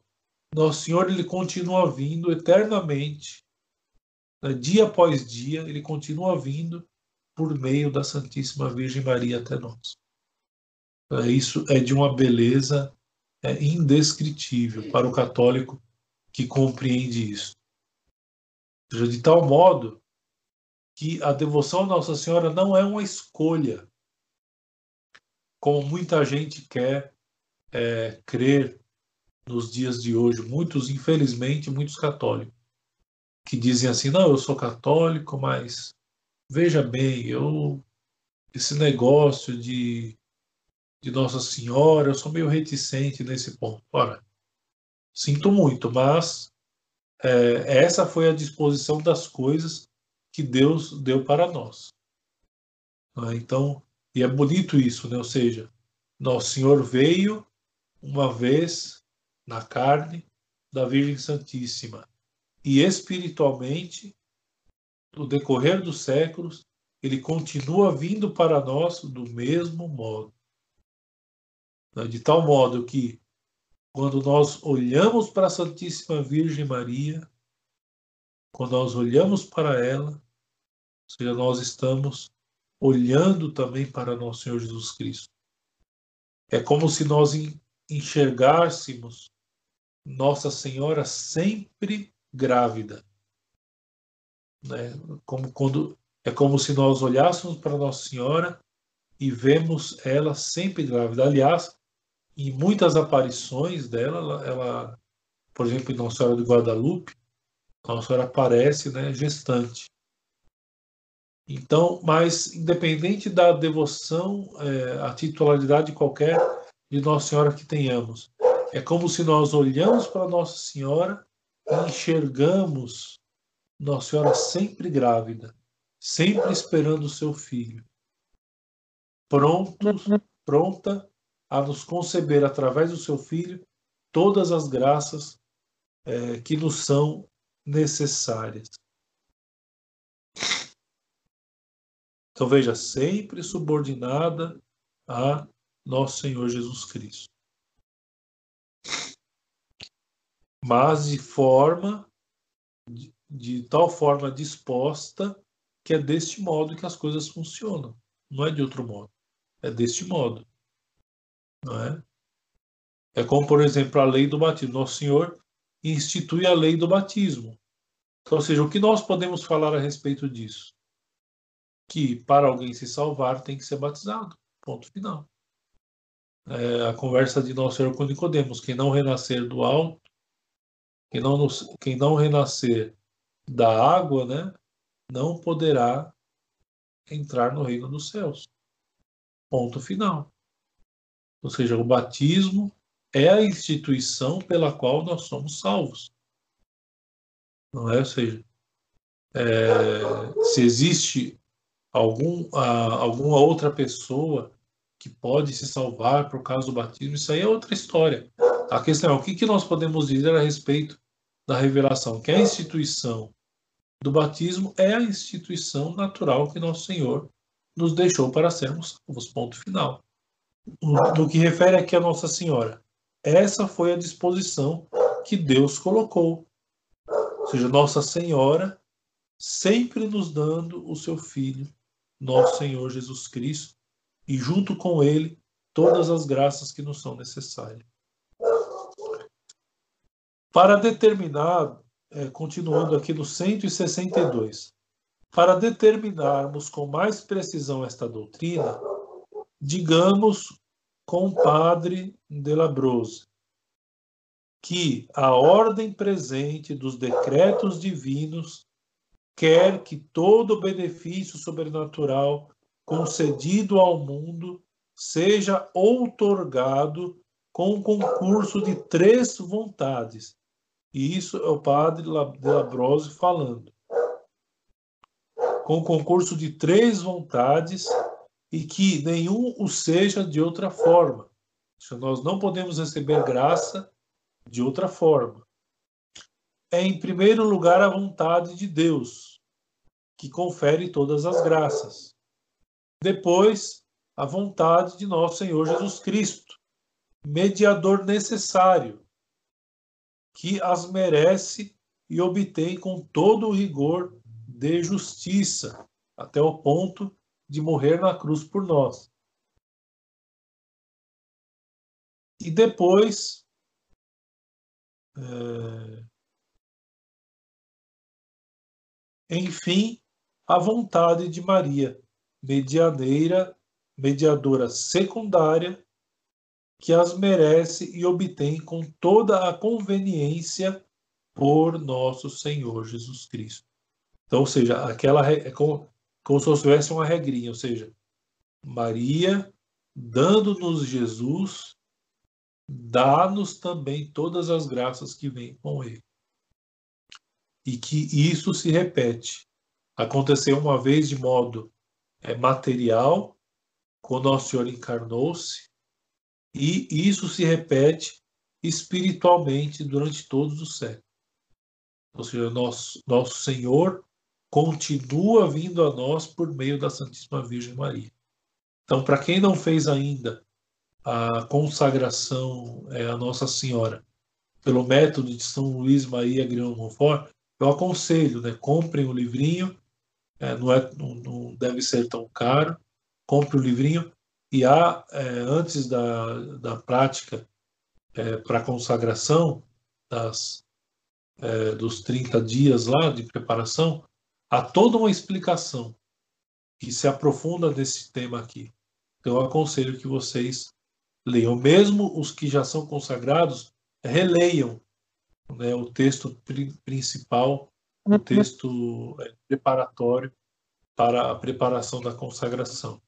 nosso Senhor ele continua vindo eternamente, né? dia após dia, ele continua vindo por meio da Santíssima Virgem Maria até nós. É, isso é de uma beleza é, indescritível para o católico que compreende isso. De tal modo que a devoção a Nossa Senhora não é uma escolha, como muita gente quer é, crer nos dias de hoje, muitos, infelizmente, muitos católicos, que dizem assim: não, eu sou católico, mas veja bem, eu esse negócio de, de Nossa Senhora, eu sou meio reticente nesse ponto. Ora, sinto muito, mas é, essa foi a disposição das coisas que Deus deu para nós. Ah, então, e é bonito isso, né? Ou seja, Nosso Senhor veio uma vez na carne da Virgem Santíssima. E espiritualmente, no decorrer dos séculos, ele continua vindo para nós do mesmo modo. De tal modo que, quando nós olhamos para a Santíssima Virgem Maria, quando nós olhamos para ela, ou seja, nós estamos olhando também para nosso Senhor Jesus Cristo. É como se nós enxergássemos nossa Senhora sempre grávida. Né? Como quando, é como se nós olhássemos para Nossa Senhora e vemos ela sempre grávida. Aliás, em muitas aparições dela, ela, ela por exemplo, em Nossa Senhora de Guadalupe, Nossa Senhora aparece né, gestante. Então, mas independente da devoção, é, a titularidade qualquer de Nossa Senhora que tenhamos, é como se nós olhamos para Nossa Senhora e enxergamos Nossa Senhora sempre grávida, sempre esperando o seu filho, pronto, pronta a nos conceber através do seu filho todas as graças é, que nos são necessárias. Então veja, sempre subordinada a nosso Senhor Jesus Cristo. mas de forma de, de tal forma disposta que é deste modo que as coisas funcionam. Não é de outro modo. É deste modo. Não é? É como, por exemplo, a lei do batismo. Nosso Senhor institui a lei do batismo. Então, ou seja, o que nós podemos falar a respeito disso? Que para alguém se salvar tem que ser batizado. Ponto final. É, a conversa de Nosso Senhor com Nicodemos, quem não renascer do alto, quem não, quem não renascer da água, né, não poderá entrar no reino dos céus. Ponto final. Ou seja, o batismo é a instituição pela qual nós somos salvos. Não é? Ou seja, é, se existe algum, a, alguma outra pessoa que pode se salvar por causa do batismo, isso aí é outra história. A questão é o que, que nós podemos dizer a respeito da revelação, que a instituição do batismo é a instituição natural que nosso Senhor nos deixou para sermos salvos. Ponto final. No que refere aqui a Nossa Senhora, essa foi a disposição que Deus colocou. Ou seja, Nossa Senhora sempre nos dando o seu Filho, nosso Senhor Jesus Cristo, e junto com ele todas as graças que nos são necessárias. Para determinar, é, continuando aqui no 162, para determinarmos com mais precisão esta doutrina, digamos com o padre Delabrose que a ordem presente dos decretos divinos quer que todo benefício sobrenatural concedido ao mundo seja outorgado com o concurso de três vontades, e isso é o padre Labrose falando. Com o concurso de três vontades e que nenhum o seja de outra forma. Nós não podemos receber graça de outra forma. É, em primeiro lugar, a vontade de Deus, que confere todas as graças. Depois, a vontade de nosso Senhor Jesus Cristo, mediador necessário que as merece e obtém com todo o rigor de justiça, até o ponto de morrer na cruz por nós. E depois, é... enfim, a vontade de Maria, medianeira, mediadora secundária que as merece e obtém com toda a conveniência por nosso Senhor Jesus Cristo. Então, ou seja, aquela é como se houvesse uma regrinha, ou seja, Maria dando-nos Jesus, dá-nos também todas as graças que vêm com ele. E que isso se repete. Aconteceu uma vez de modo é, material, quando Nosso Senhor encarnou-se, e isso se repete espiritualmente durante todos os séculos. Ou seja, nosso, nosso Senhor continua vindo a nós por meio da Santíssima Virgem Maria. Então, para quem não fez ainda a consagração é, a Nossa Senhora pelo método de São Luís Maria Grião Monfort, eu aconselho, né, comprem o livrinho, é, não, é, não, não deve ser tão caro, compre o livrinho, e há, é, antes da, da prática é, para consagração, das, é, dos 30 dias lá de preparação, há toda uma explicação que se aprofunda nesse tema aqui. Então, eu aconselho que vocês leiam. Mesmo os que já são consagrados, releiam né, o texto principal, o uhum. texto é, preparatório para a preparação da consagração.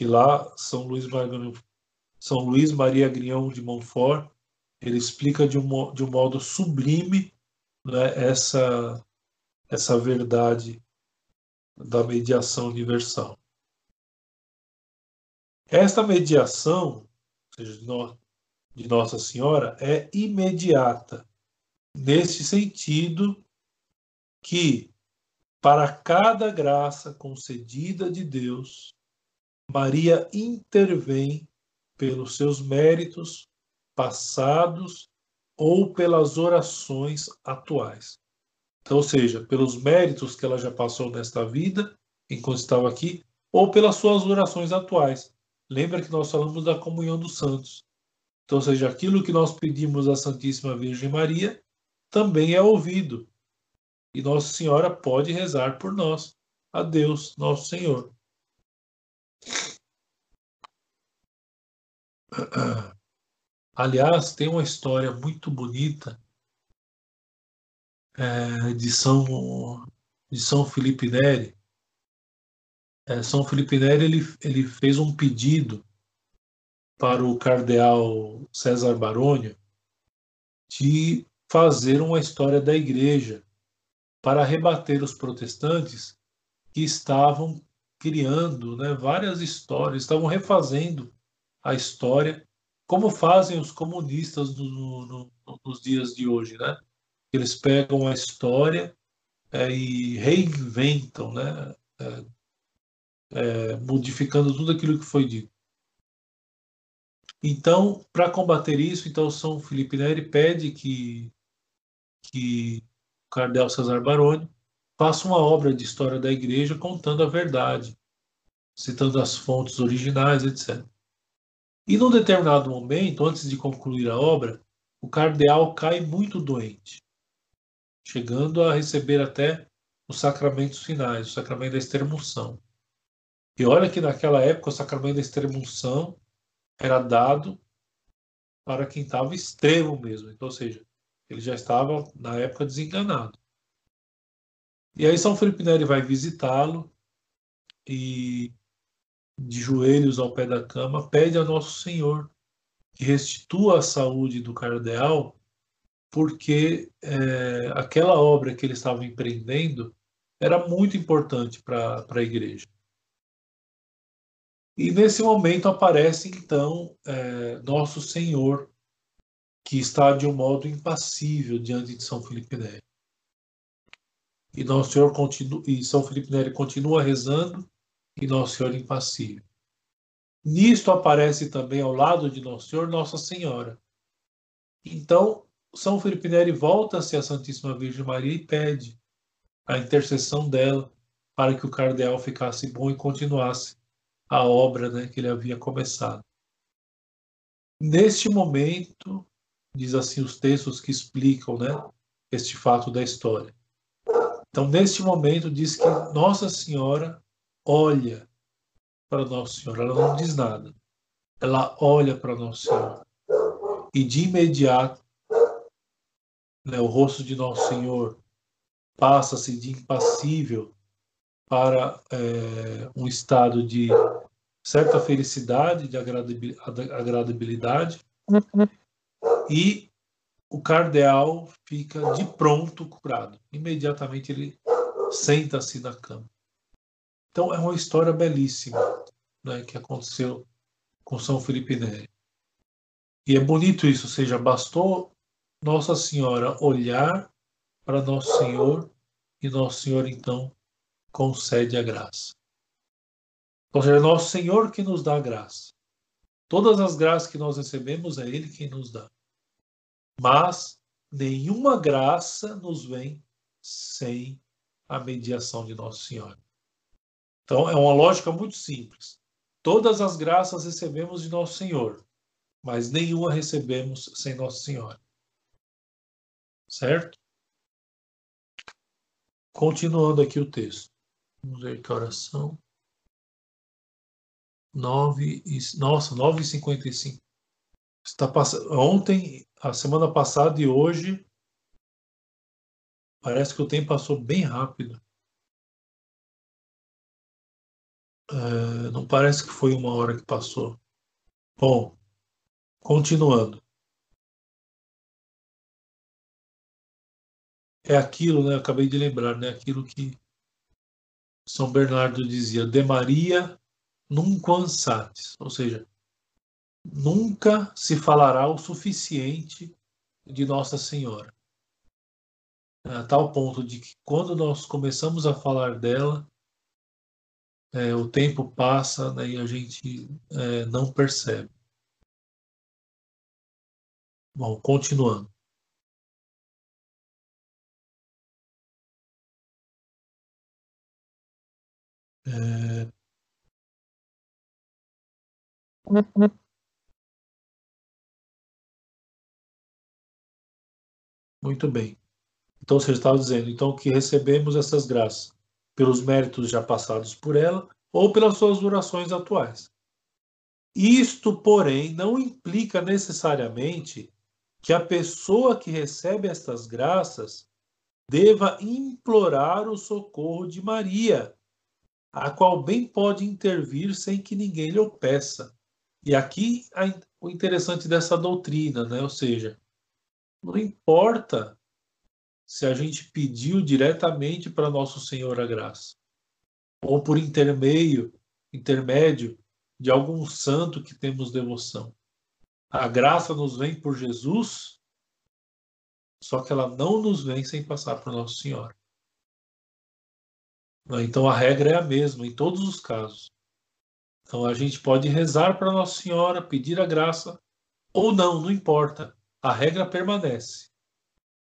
E lá, São Luís, São Luís Maria Grião de Montfort, ele explica de um, de um modo sublime né, essa, essa verdade da mediação universal. Esta mediação, de Nossa Senhora, é imediata, nesse sentido que, para cada graça concedida de Deus, Maria intervém pelos seus méritos passados ou pelas orações atuais. Então, ou seja, pelos méritos que ela já passou nesta vida, enquanto estava aqui, ou pelas suas orações atuais. Lembra que nós falamos da comunhão dos santos. Então, ou seja, aquilo que nós pedimos à Santíssima Virgem Maria também é ouvido. E Nossa Senhora pode rezar por nós, a Deus, nosso Senhor. Aliás, tem uma história muito bonita é, de São de São Felipe Neri. É, São Felipe Neri ele, ele fez um pedido para o cardeal César Barônio de fazer uma história da igreja para rebater os protestantes que estavam criando né, várias histórias, estavam refazendo a história, como fazem os comunistas no, no, nos dias de hoje. Né? Eles pegam a história é, e reinventam, né? É, é, modificando tudo aquilo que foi dito. Então, para combater isso, então São Felipe Neri pede que, que Cardel Cesar Baroni faça uma obra de história da igreja contando a verdade, citando as fontes originais, etc. E num determinado momento, antes de concluir a obra, o cardeal cai muito doente, chegando a receber até os sacramentos finais, o sacramento da extremunção. E olha que naquela época o sacramento da extremunção era dado para quem estava extremo mesmo. Então, ou seja, ele já estava na época desenganado. E aí São Felipe Neri vai visitá-lo e de joelhos ao pé da cama pede a Nosso Senhor que restitua a saúde do cardeal, porque é, aquela obra que ele estava empreendendo era muito importante para a igreja. E nesse momento aparece então é, Nosso Senhor, que está de um modo impassível diante de São Felipe Neri. E Nosso Senhor continua, e São Felipe Neri continua rezando e Nosso Senhor impassível. Nisto aparece também ao lado de Nosso Senhor Nossa Senhora. Então São Felipe Neri volta-se à Santíssima Virgem Maria e pede a intercessão dela para que o cardeal ficasse bom e continuasse a obra né, que ele havia começado. Neste momento, diz assim os textos que explicam né, este fato da história. Então, neste momento, diz que Nossa Senhora olha para Nossa Senhora, ela não diz nada. Ela olha para Nossa Senhora. E de imediato, né, o rosto de Nosso Senhor passa-se de impassível para é, um estado de certa felicidade, de agradabilidade, e o cardeal fica de pronto curado. Imediatamente ele senta-se na cama. Então é uma história belíssima né, que aconteceu com São Felipe Neri. E é bonito isso, ou seja, bastou Nossa Senhora olhar para Nosso Senhor e Nosso Senhor então concede a graça. Ou seja, é nosso Senhor que nos dá a graça. Todas as graças que nós recebemos é Ele quem nos dá. Mas nenhuma graça nos vem sem a mediação de Nosso Senhor. Então é uma lógica muito simples. Todas as graças recebemos de Nosso Senhor, mas nenhuma recebemos sem Nosso Senhor. Certo? Continuando aqui o texto. Vamos ver que oração. 9 e, nossa, 9h55. Está passando, ontem, a semana passada e hoje, parece que o tempo passou bem rápido. É, não parece que foi uma hora que passou. Bom, continuando. É aquilo, né? Acabei de lembrar, né? Aquilo que São Bernardo dizia: de Maria nunquam satis, ou seja, nunca se falará o suficiente de Nossa Senhora. A tal ponto de que quando nós começamos a falar dela, é, o tempo passa né, e a gente é, não percebe. Bom, continuando. É, muito bem. Então, você estava dizendo, então, que recebemos essas graças pelos méritos já passados por ela ou pelas suas orações atuais. Isto, porém, não implica necessariamente que a pessoa que recebe estas graças deva implorar o socorro de Maria, a qual bem pode intervir sem que ninguém lhe o peça. E aqui o interessante dessa doutrina, né? Ou seja, não importa se a gente pediu diretamente para nosso Senhor a graça, ou por intermeio, intermédio de algum santo que temos devoção. A graça nos vem por Jesus, só que ela não nos vem sem passar por Nosso Senhor. Então a regra é a mesma em todos os casos. Então a gente pode rezar para Nossa Senhora, pedir a graça, ou não, não importa. A regra permanece.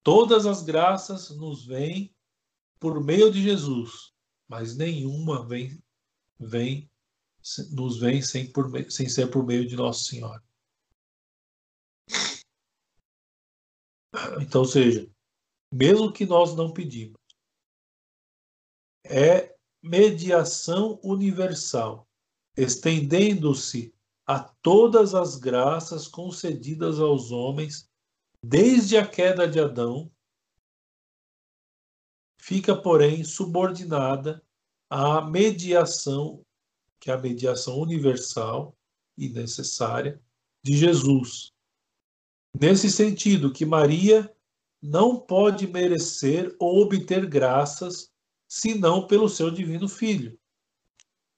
Todas as graças nos vêm por meio de Jesus, mas nenhuma vem, vem nos vem sem, por, sem ser por meio de Nossa Senhora. Então, seja, mesmo que nós não pedimos, é mediação universal, estendendo-se a todas as graças concedidas aos homens desde a queda de Adão, fica, porém, subordinada à mediação, que é a mediação universal e necessária de Jesus. Nesse sentido, que Maria não pode merecer ou obter graças senão pelo seu divino Filho.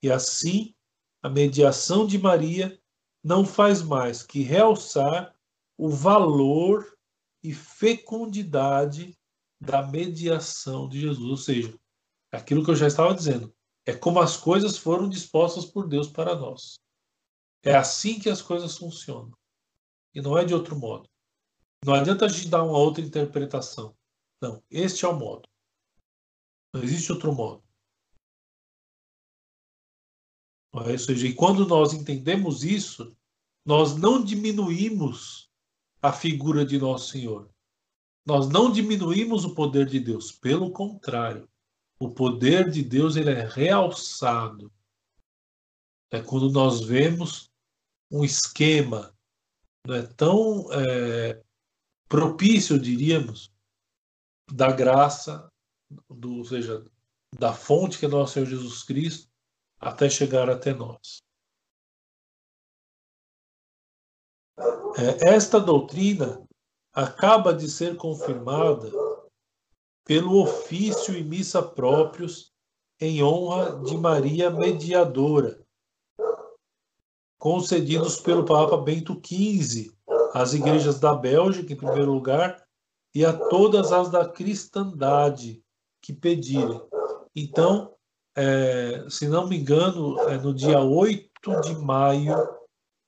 E assim, a mediação de Maria não faz mais que realçar o valor e fecundidade da mediação de Jesus. Ou seja, aquilo que eu já estava dizendo, é como as coisas foram dispostas por Deus para nós. É assim que as coisas funcionam. E não é de outro modo. Não adianta a gente dar uma outra interpretação. Não, este é o modo. Não existe outro modo. Ou seja, e quando nós entendemos isso, nós não diminuímos a figura de Nosso Senhor. Nós não diminuímos o poder de Deus, pelo contrário, o poder de Deus ele é realçado. É quando nós vemos um esquema não é tão é, propício, diríamos, da graça, do, ou seja, da fonte que é nosso Senhor Jesus Cristo, até chegar até nós. É, esta doutrina acaba de ser confirmada pelo ofício e missa próprios em honra de Maria Mediadora, concedidos pelo Papa Bento XV às igrejas da Bélgica, em primeiro lugar, e a todas as da cristandade que pedirem. Então, é, se não me engano, é no dia 8 de maio,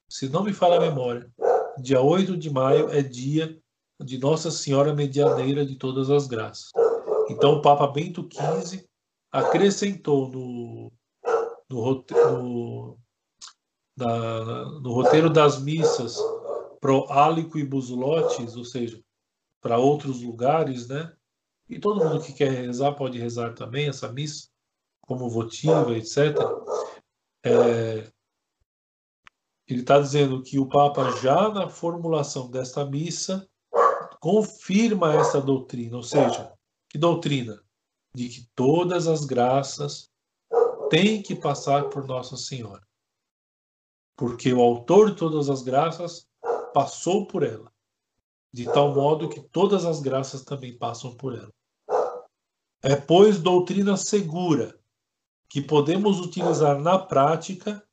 se não me falha a memória, dia 8 de maio é dia de Nossa Senhora Medianeira de Todas as Graças. Então, o Papa Bento XV acrescentou no, no, no, na, no roteiro das missas pro Álico e Busulotes, ou seja, para outros lugares, né? E todo mundo que quer rezar pode rezar também essa missa, como votiva, etc. É, ele está dizendo que o Papa, já na formulação desta missa, confirma essa doutrina, ou seja, que doutrina? De que todas as graças têm que passar por Nossa Senhora. Porque o autor de todas as graças passou por ela, de tal modo que todas as graças também passam por ela. É, pois, doutrina segura que podemos utilizar na prática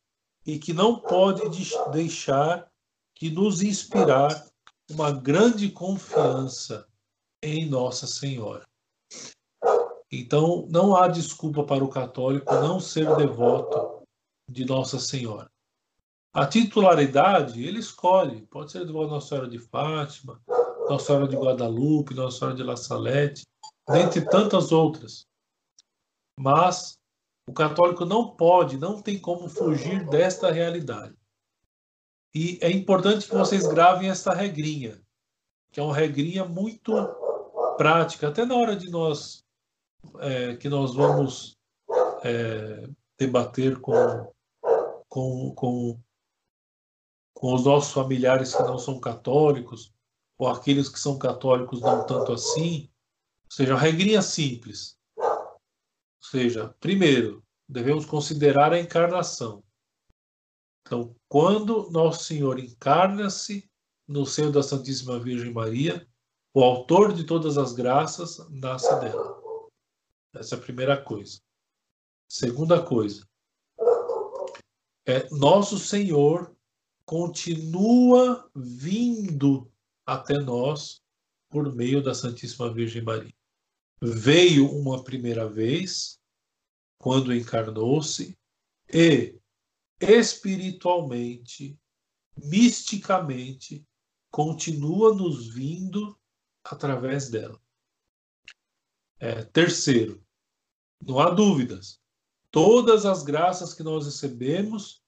e que não pode deixar de nos inspirar uma grande confiança em Nossa Senhora. Então, não há desculpa para o católico não ser devoto de Nossa Senhora. A titularidade, ele escolhe. Pode ser devoto Nossa Senhora de Fátima, Nossa Senhora de Guadalupe, Nossa Senhora de La Salette, dentre tantas outras. Mas o católico não pode, não tem como fugir desta realidade. E é importante que vocês gravem essa regrinha, que é uma regrinha muito prática, até na hora de nós é, que nós vamos é, debater com, com, com, com os nossos familiares que não são católicos, ou aqueles que são católicos não tanto assim, ou seja, uma regrinha simples. Ou seja, primeiro, devemos considerar a encarnação. Então, quando Nosso Senhor encarna-se no seio da Santíssima Virgem Maria, o autor de todas as graças nasce dela. Essa é a primeira coisa. Segunda coisa, é nosso Senhor continua vindo até nós por meio da Santíssima Virgem Maria. Veio uma primeira vez, quando encarnou-se, e espiritualmente, misticamente, continua nos vindo através dela. É, terceiro, não há dúvidas. Todas as graças que nós recebemos,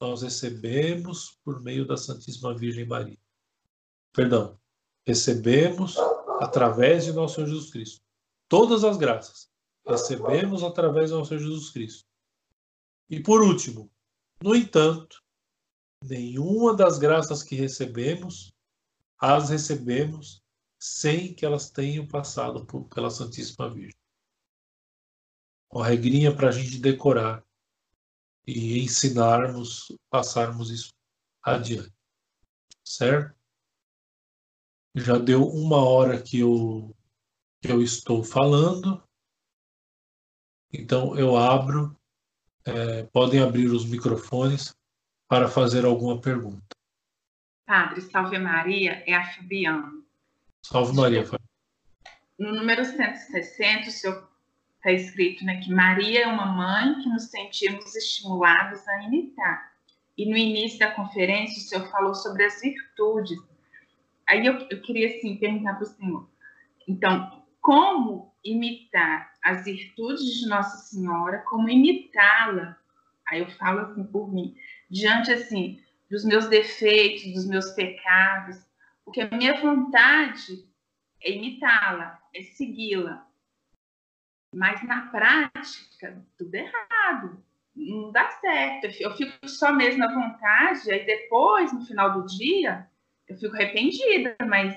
nós recebemos por meio da Santíssima Virgem Maria. Perdão, recebemos através de nosso Senhor Jesus Cristo. Todas as graças recebemos através de nosso Jesus Cristo. E por último, no entanto, nenhuma das graças que recebemos as recebemos sem que elas tenham passado por, pela Santíssima Virgem. Uma regrinha para a gente decorar e ensinarmos, passarmos isso adiante. Certo? Já deu uma hora que eu, que eu estou falando. Então eu abro, é, podem abrir os microfones para fazer alguma pergunta. Padre, salve Maria, é a Fabiana. Salve Maria. No número 160, o senhor está escrito né, que Maria é uma mãe que nos sentimos estimulados a imitar. E no início da conferência, o senhor falou sobre as virtudes. Aí eu, eu queria assim, perguntar para o senhor: então, como imitar as virtudes de Nossa Senhora, como imitá-la? Aí eu falo assim por mim, diante assim dos meus defeitos, dos meus pecados, porque a minha vontade é imitá-la, é segui-la. Mas na prática, tudo errado. Não dá certo. Eu fico só mesmo na vontade, aí depois, no final do dia, eu fico arrependida, mas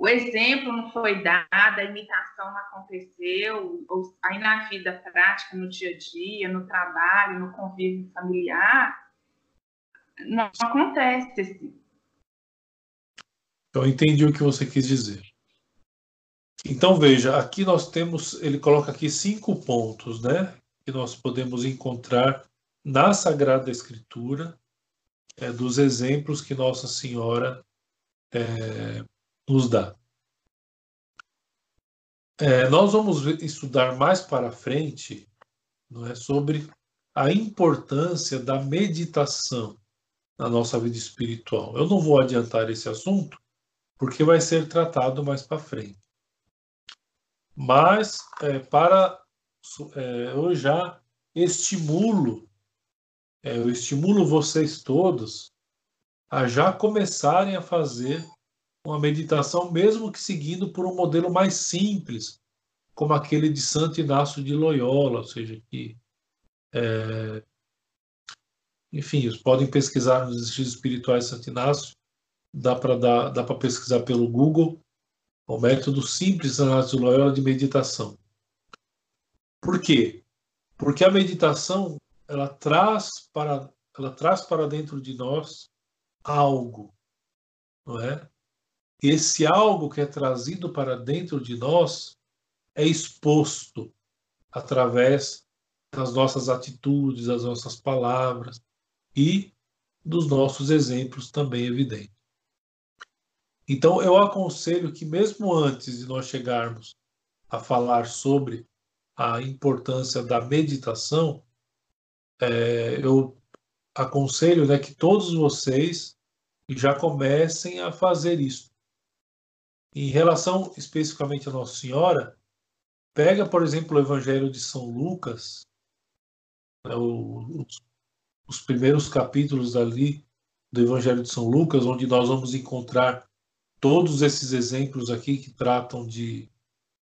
o exemplo não foi dado, a imitação não aconteceu, ou aí na vida prática, no dia a dia, no trabalho, no convívio familiar, não acontece assim. Então, eu entendi o que você quis dizer. Então, veja, aqui nós temos, ele coloca aqui cinco pontos, né? Que nós podemos encontrar na Sagrada Escritura, é, dos exemplos que Nossa Senhora é, nos dá. É, nós vamos estudar mais para frente não é, sobre a importância da meditação na nossa vida espiritual. Eu não vou adiantar esse assunto, porque vai ser tratado mais para frente. Mas é, para é, eu já estimulo, é, eu estimulo vocês todos a já começarem a fazer uma meditação, mesmo que seguindo por um modelo mais simples, como aquele de Santo Inácio de Loyola, ou seja, que é, enfim, podem pesquisar nos exercícios espirituais de Santo Inácio dá para dar, dá para pesquisar pelo Google o método simples da análise do Loyola de meditação. Por quê? Porque a meditação ela traz para ela traz para dentro de nós algo, não é? Esse algo que é trazido para dentro de nós é exposto através das nossas atitudes, das nossas palavras e dos nossos exemplos também evidentes. Então, eu aconselho que, mesmo antes de nós chegarmos a falar sobre a importância da meditação, é, eu aconselho né, que todos vocês já comecem a fazer isso. Em relação especificamente a Nossa Senhora, pega, por exemplo, o Evangelho de São Lucas, né, os, os primeiros capítulos ali do Evangelho de São Lucas, onde nós vamos encontrar todos esses exemplos aqui que tratam de,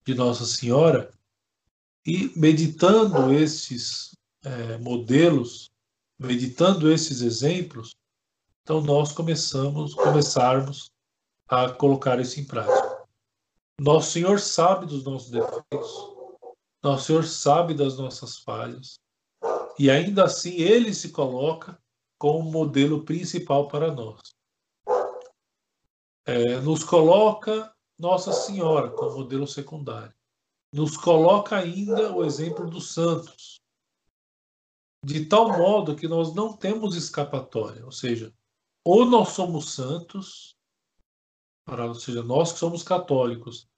de Nossa Senhora. E meditando esses é, modelos, meditando esses exemplos, então nós começamos, começarmos a colocar isso em prática. Nosso Senhor sabe dos nossos defeitos, nosso Senhor sabe das nossas falhas, e ainda assim ele se coloca como modelo principal para nós. É, nos coloca Nossa Senhora como modelo secundário. Nos coloca ainda o exemplo dos santos, de tal modo que nós não temos escapatória, ou seja, ou nós somos santos, ou seja, nós que somos católicos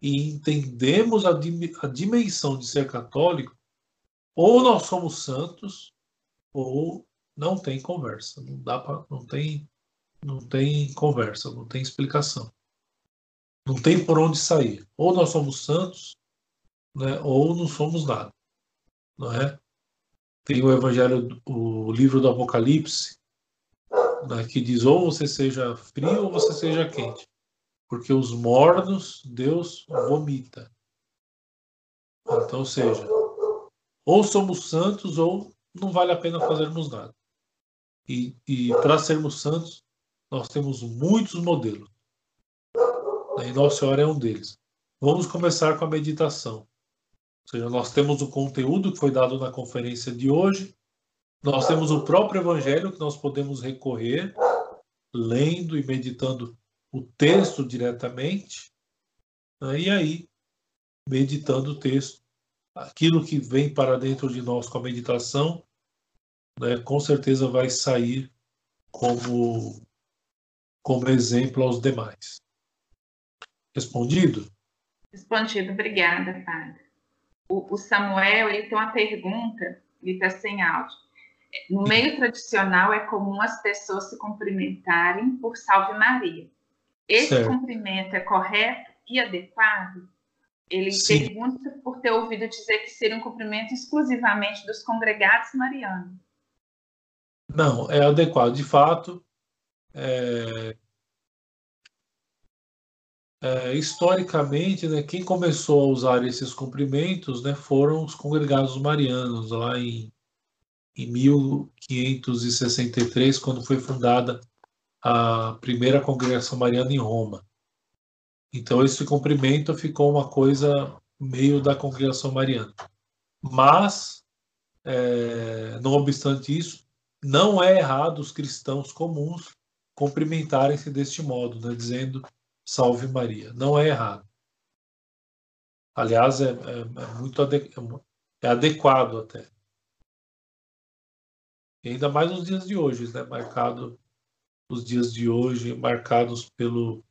e entendemos a, a dimensão de ser católico, ou nós somos santos, ou não tem conversa, não dá para, não tem, não tem conversa, não tem explicação, não tem por onde sair. Ou nós somos santos, né, ou não somos nada, não é? Tem o Evangelho, o livro do Apocalipse, né, que diz ou você seja frio ou você seja quente, porque os mornos Deus vomita. Então, seja, ou somos santos ou não vale a pena fazermos nada. E, e para sermos santos, nós temos muitos modelos. E Nossa Senhora é um deles. Vamos começar com a meditação. Ou seja, nós temos o conteúdo que foi dado na conferência de hoje, nós temos o próprio Evangelho que nós podemos recorrer, lendo e meditando o texto diretamente, né? e aí, meditando o texto, aquilo que vem para dentro de nós com a meditação, né, com certeza vai sair como, como exemplo aos demais. Respondido? Respondido, obrigada, padre o, o Samuel ele tem uma pergunta, ele está sem áudio. No meio tradicional é comum as pessoas se cumprimentarem por Salve Maria. Esse certo. cumprimento é correto e adequado? Ele Sim. pergunta por ter ouvido dizer que seria um cumprimento exclusivamente dos congregados marianos. Não, é adequado. De fato, é, é, historicamente, né, quem começou a usar esses cumprimentos né, foram os congregados marianos, lá em, em 1563, quando foi fundada a primeira congregação mariana em Roma. Então, esse cumprimento ficou uma coisa meio da congregação mariana. Mas, é, não obstante isso, não é errado os cristãos comuns cumprimentarem-se deste modo, né, dizendo Salve Maria. Não é errado. Aliás, é, é, é muito ade é adequado até. E ainda mais nos dias de hoje, né? Marcado os dias de hoje, marcados pelo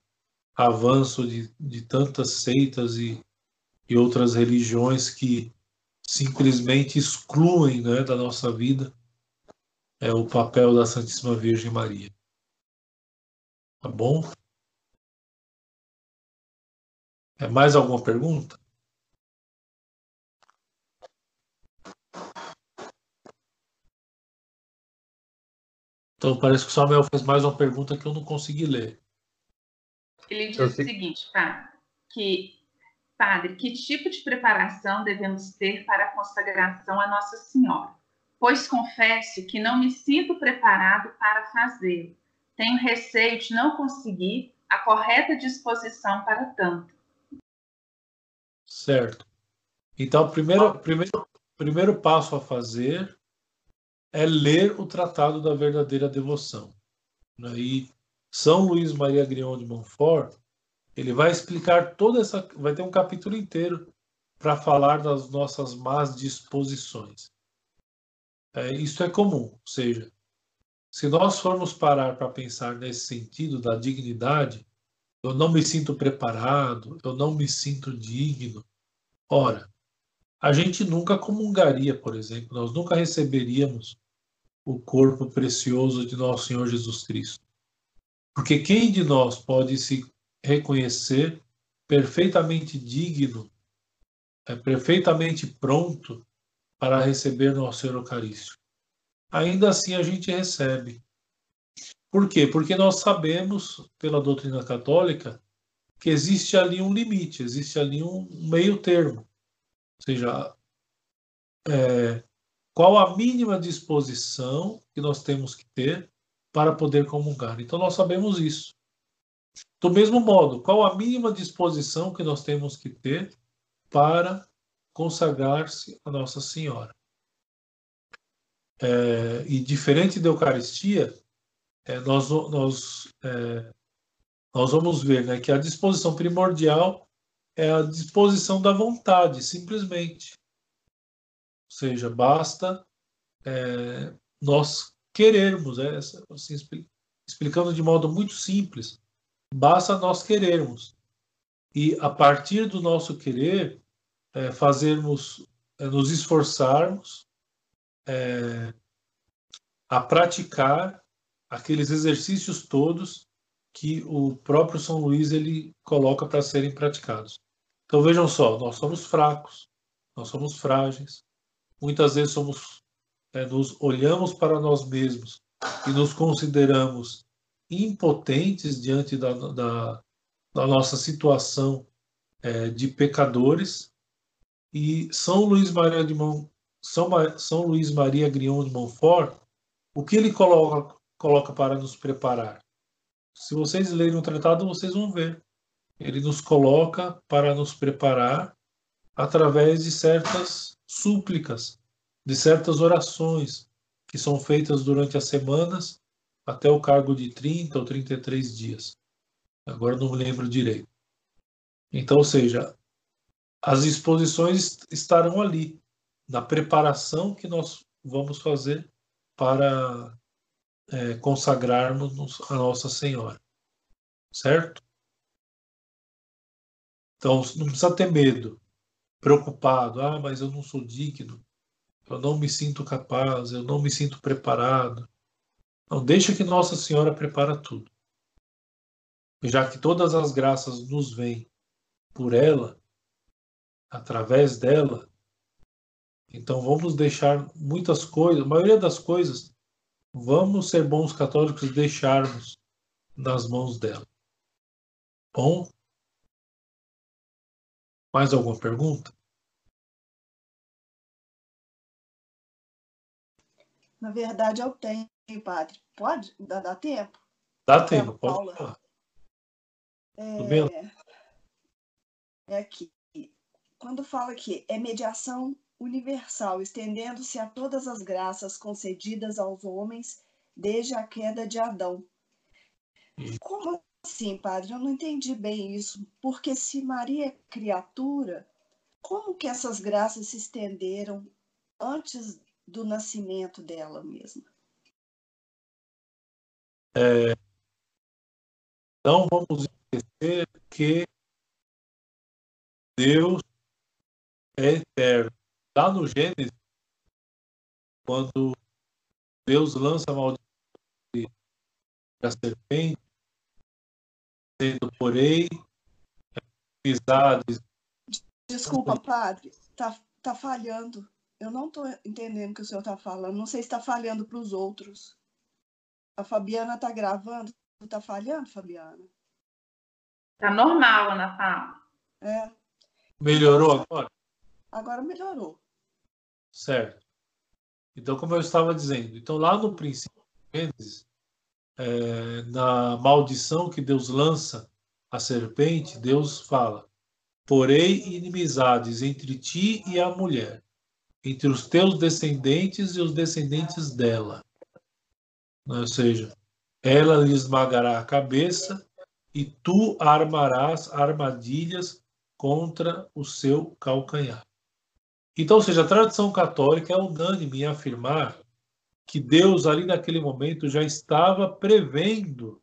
avanço de, de tantas seitas e, e outras religiões que simplesmente excluem né, da nossa vida é o papel da Santíssima Virgem Maria. Tá bom? É mais alguma pergunta? Então parece que o Samuel fez mais uma pergunta que eu não consegui ler. Ele diz o seguinte, padre, que padre, que tipo de preparação devemos ter para a consagração a Nossa Senhora? Pois confesso que não me sinto preparado para fazê-lo. Tenho receio de não conseguir a correta disposição para tanto. Certo. Então, o primeiro, primeiro, primeiro passo a fazer é ler o Tratado da Verdadeira Devoção. Né? E São Luís Maria Grion de Montfort, ele vai explicar toda essa, vai ter um capítulo inteiro para falar das nossas más disposições. É, isso é comum, ou seja, se nós formos parar para pensar nesse sentido da dignidade, eu não me sinto preparado, eu não me sinto digno. Ora, a gente nunca comungaria, por exemplo, nós nunca receberíamos o corpo precioso de nosso Senhor Jesus Cristo. Porque quem de nós pode se reconhecer perfeitamente digno, é perfeitamente pronto para receber nosso Senhor Eucarístico? Ainda assim a gente recebe. Por quê? Porque nós sabemos, pela doutrina católica, que existe ali um limite, existe ali um meio termo. Ou seja, é, qual a mínima disposição que nós temos que ter para poder comungar. Então nós sabemos isso. Do mesmo modo, qual a mínima disposição que nós temos que ter para consagrar-se a Nossa Senhora? É, e diferente da Eucaristia, é, nós, nós, é, nós vamos ver né, que a disposição primordial é a disposição da vontade, simplesmente. Ou seja, basta é, nós querermos, é, assim, explicando de modo muito simples, basta nós querermos. E a partir do nosso querer, é, fazermos, é, nos esforçarmos é, a praticar aqueles exercícios todos que o próprio São Luís ele coloca para serem praticados. Então vejam só, nós somos fracos, nós somos frágeis, muitas vezes somos é, nos olhamos para nós mesmos e nos consideramos impotentes diante da, da, da nossa situação é, de pecadores. E São Luís Maria de São, São Luís Maria Grion de Montfort o que ele coloca coloca para nos preparar? Se vocês lerem o tratado vocês vão ver ele nos coloca para nos preparar através de certas súplicas, de certas orações que são feitas durante as semanas até o cargo de 30 ou 33 dias. Agora não me lembro direito. Então, ou seja, as exposições estarão ali, na preparação que nós vamos fazer para é, consagrarmos a Nossa Senhora. Certo? Então, não precisa ter medo preocupado, ah, mas eu não sou digno, eu não me sinto capaz, eu não me sinto preparado. Não, deixa que Nossa Senhora prepara tudo. Já que todas as graças nos vêm por ela, através dela, então vamos deixar muitas coisas, a maioria das coisas, vamos ser bons católicos deixarmos nas mãos dela. Bom, mais alguma pergunta? Na verdade, eu tenho, padre. Pode? Dá, dá tempo? Dá tempo, pode falar. É, é aqui. Quando fala que é mediação universal, estendendo-se a todas as graças concedidas aos homens desde a queda de Adão. Como Sim, padre, eu não entendi bem isso, porque se Maria é criatura, como que essas graças se estenderam antes do nascimento dela mesma? É, não vamos esquecer que Deus é eterno. Lá no Gênesis, quando Deus lança a maldição da serpente, porém, amizades. Desculpa, padre, tá, tá falhando. Eu não estou entendendo o que o senhor está falando. Não sei se está falhando para os outros. A Fabiana está gravando. Está falhando, Fabiana? Está normal, Ana Paula. É. Melhorou agora? Agora melhorou. Certo. Então, como eu estava dizendo, então lá no princípio, Gênesis, é, na maldição que Deus lança à serpente, Deus fala: Porém inimizades entre ti e a mulher, entre os teus descendentes e os descendentes dela. Ou seja, ela lhe esmagará a cabeça e tu armarás armadilhas contra o seu calcanhar. Então, ou seja, a tradição católica é unânime em afirmar que Deus, ali naquele momento, já estava prevendo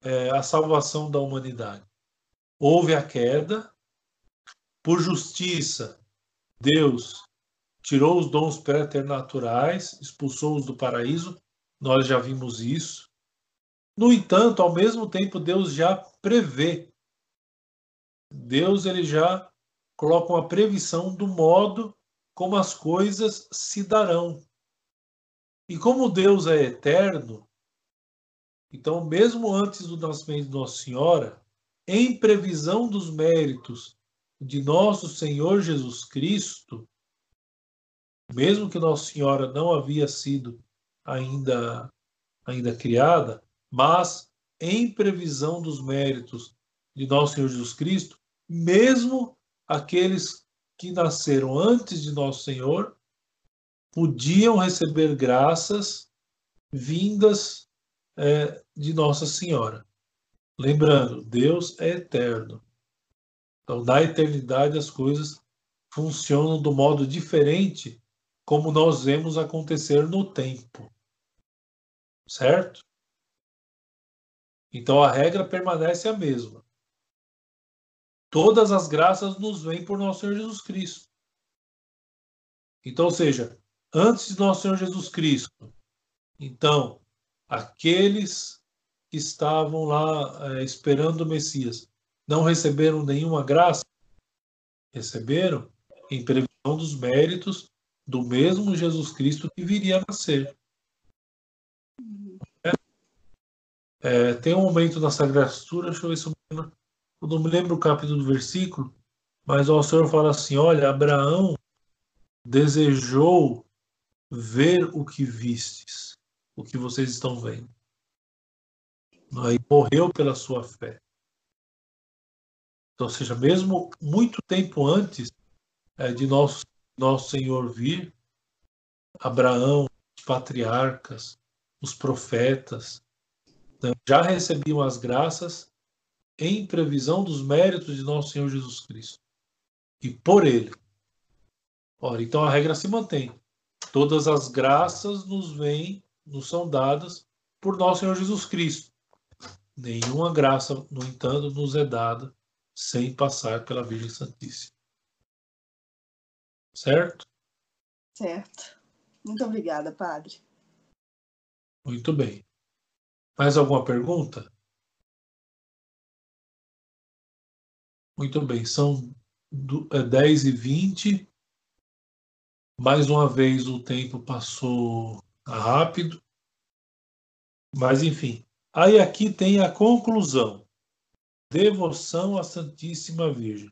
é, a salvação da humanidade. Houve a queda, por justiça, Deus tirou os dons preternaturais, expulsou-os do paraíso, nós já vimos isso. No entanto, ao mesmo tempo, Deus já prevê. Deus ele já coloca uma previsão do modo como as coisas se darão. E como Deus é eterno, Então, mesmo antes do nascimento de Nossa Senhora, em previsão dos méritos de nosso Senhor Jesus Cristo, mesmo que Nossa Senhora não havia sido ainda ainda criada, mas em previsão dos méritos de nosso Senhor Jesus Cristo, mesmo aqueles que nasceram antes de nosso Senhor podiam receber graças vindas é, de Nossa Senhora. Lembrando, Deus é eterno. Então, na eternidade, as coisas funcionam do modo diferente como nós vemos acontecer no tempo. Certo? Então, a regra permanece a mesma. Todas as graças nos vêm por nosso Senhor Jesus Cristo. Então, ou seja, antes de nosso Senhor Jesus Cristo, então, aqueles que estavam lá é, esperando o Messias não receberam nenhuma graça? Receberam em previsão dos méritos do mesmo Jesus Cristo que viria a nascer. É, tem um momento na Sagrada Escritura, deixa eu ver se eu, eu não me lembro o capítulo do versículo, mas o Senhor fala assim: olha, Abraão desejou ver o que vistes, o que vocês estão vendo. Aí morreu pela sua fé. Então, ou seja, mesmo muito tempo antes é, de nosso, nosso Senhor vir, Abraão, os patriarcas, os profetas, né, já recebiam as graças em previsão dos méritos de nosso Senhor Jesus Cristo. E por ele. Ora, então a regra se mantém. Todas as graças nos vêm, nos são dadas por nosso Senhor Jesus Cristo. Nenhuma graça, no entanto, nos é dada sem passar pela Virgem Santíssima. Certo? Certo. Muito obrigada, Padre. Muito bem. Mais alguma pergunta? Muito bem, são 10 é, e 20. Mais uma vez o tempo passou rápido. Mas, enfim, Aí aqui tem a conclusão. Devoção à Santíssima Virgem.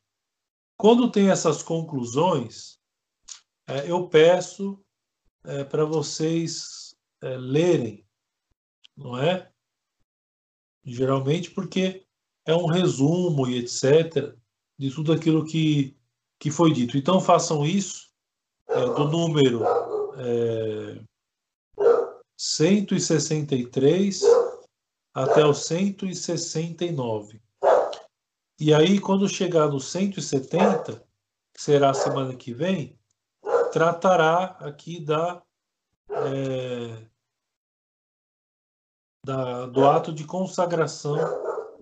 Quando tem essas conclusões, é, eu peço é, para vocês é, lerem, não é? Geralmente porque é um resumo e etc. de tudo aquilo que, que foi dito. Então façam isso é, do número é, 163 até o 169. E aí, quando chegar no 170, que será a semana que vem, tratará aqui da, é, da, do ato de consagração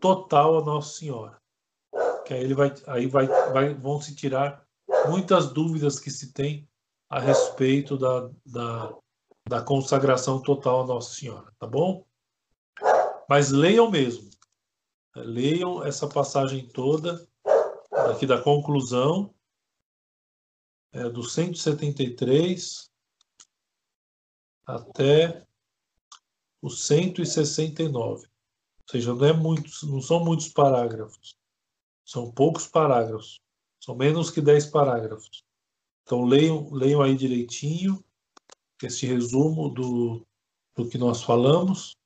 total a Nossa Senhora. Que aí, ele vai, aí vai, vai, vão se tirar muitas dúvidas que se tem a respeito da, da, da consagração total a Nossa Senhora, tá bom? Mas leiam mesmo. Leiam essa passagem toda, aqui da conclusão, é, do 173 até o 169. Ou seja, não, é muito, não são muitos parágrafos. São poucos parágrafos. São menos que 10 parágrafos. Então leiam, leiam aí direitinho esse resumo do, do que nós falamos.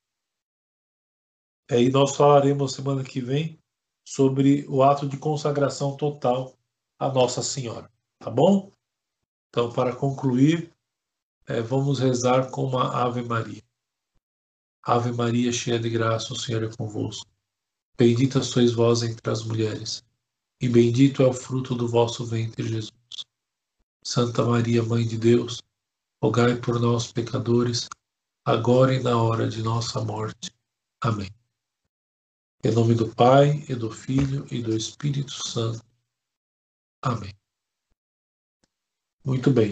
É, e nós falaremos semana que vem sobre o ato de consagração total à Nossa Senhora, tá bom? Então, para concluir, é, vamos rezar com uma Ave Maria. Ave Maria, cheia de graça, o Senhor é convosco. Bendita sois vós entre as mulheres, e bendito é o fruto do vosso ventre, Jesus. Santa Maria, Mãe de Deus, rogai por nós, pecadores, agora e na hora de nossa morte. Amém. Em nome do Pai, e do Filho, e do Espírito Santo. Amém. Muito bem.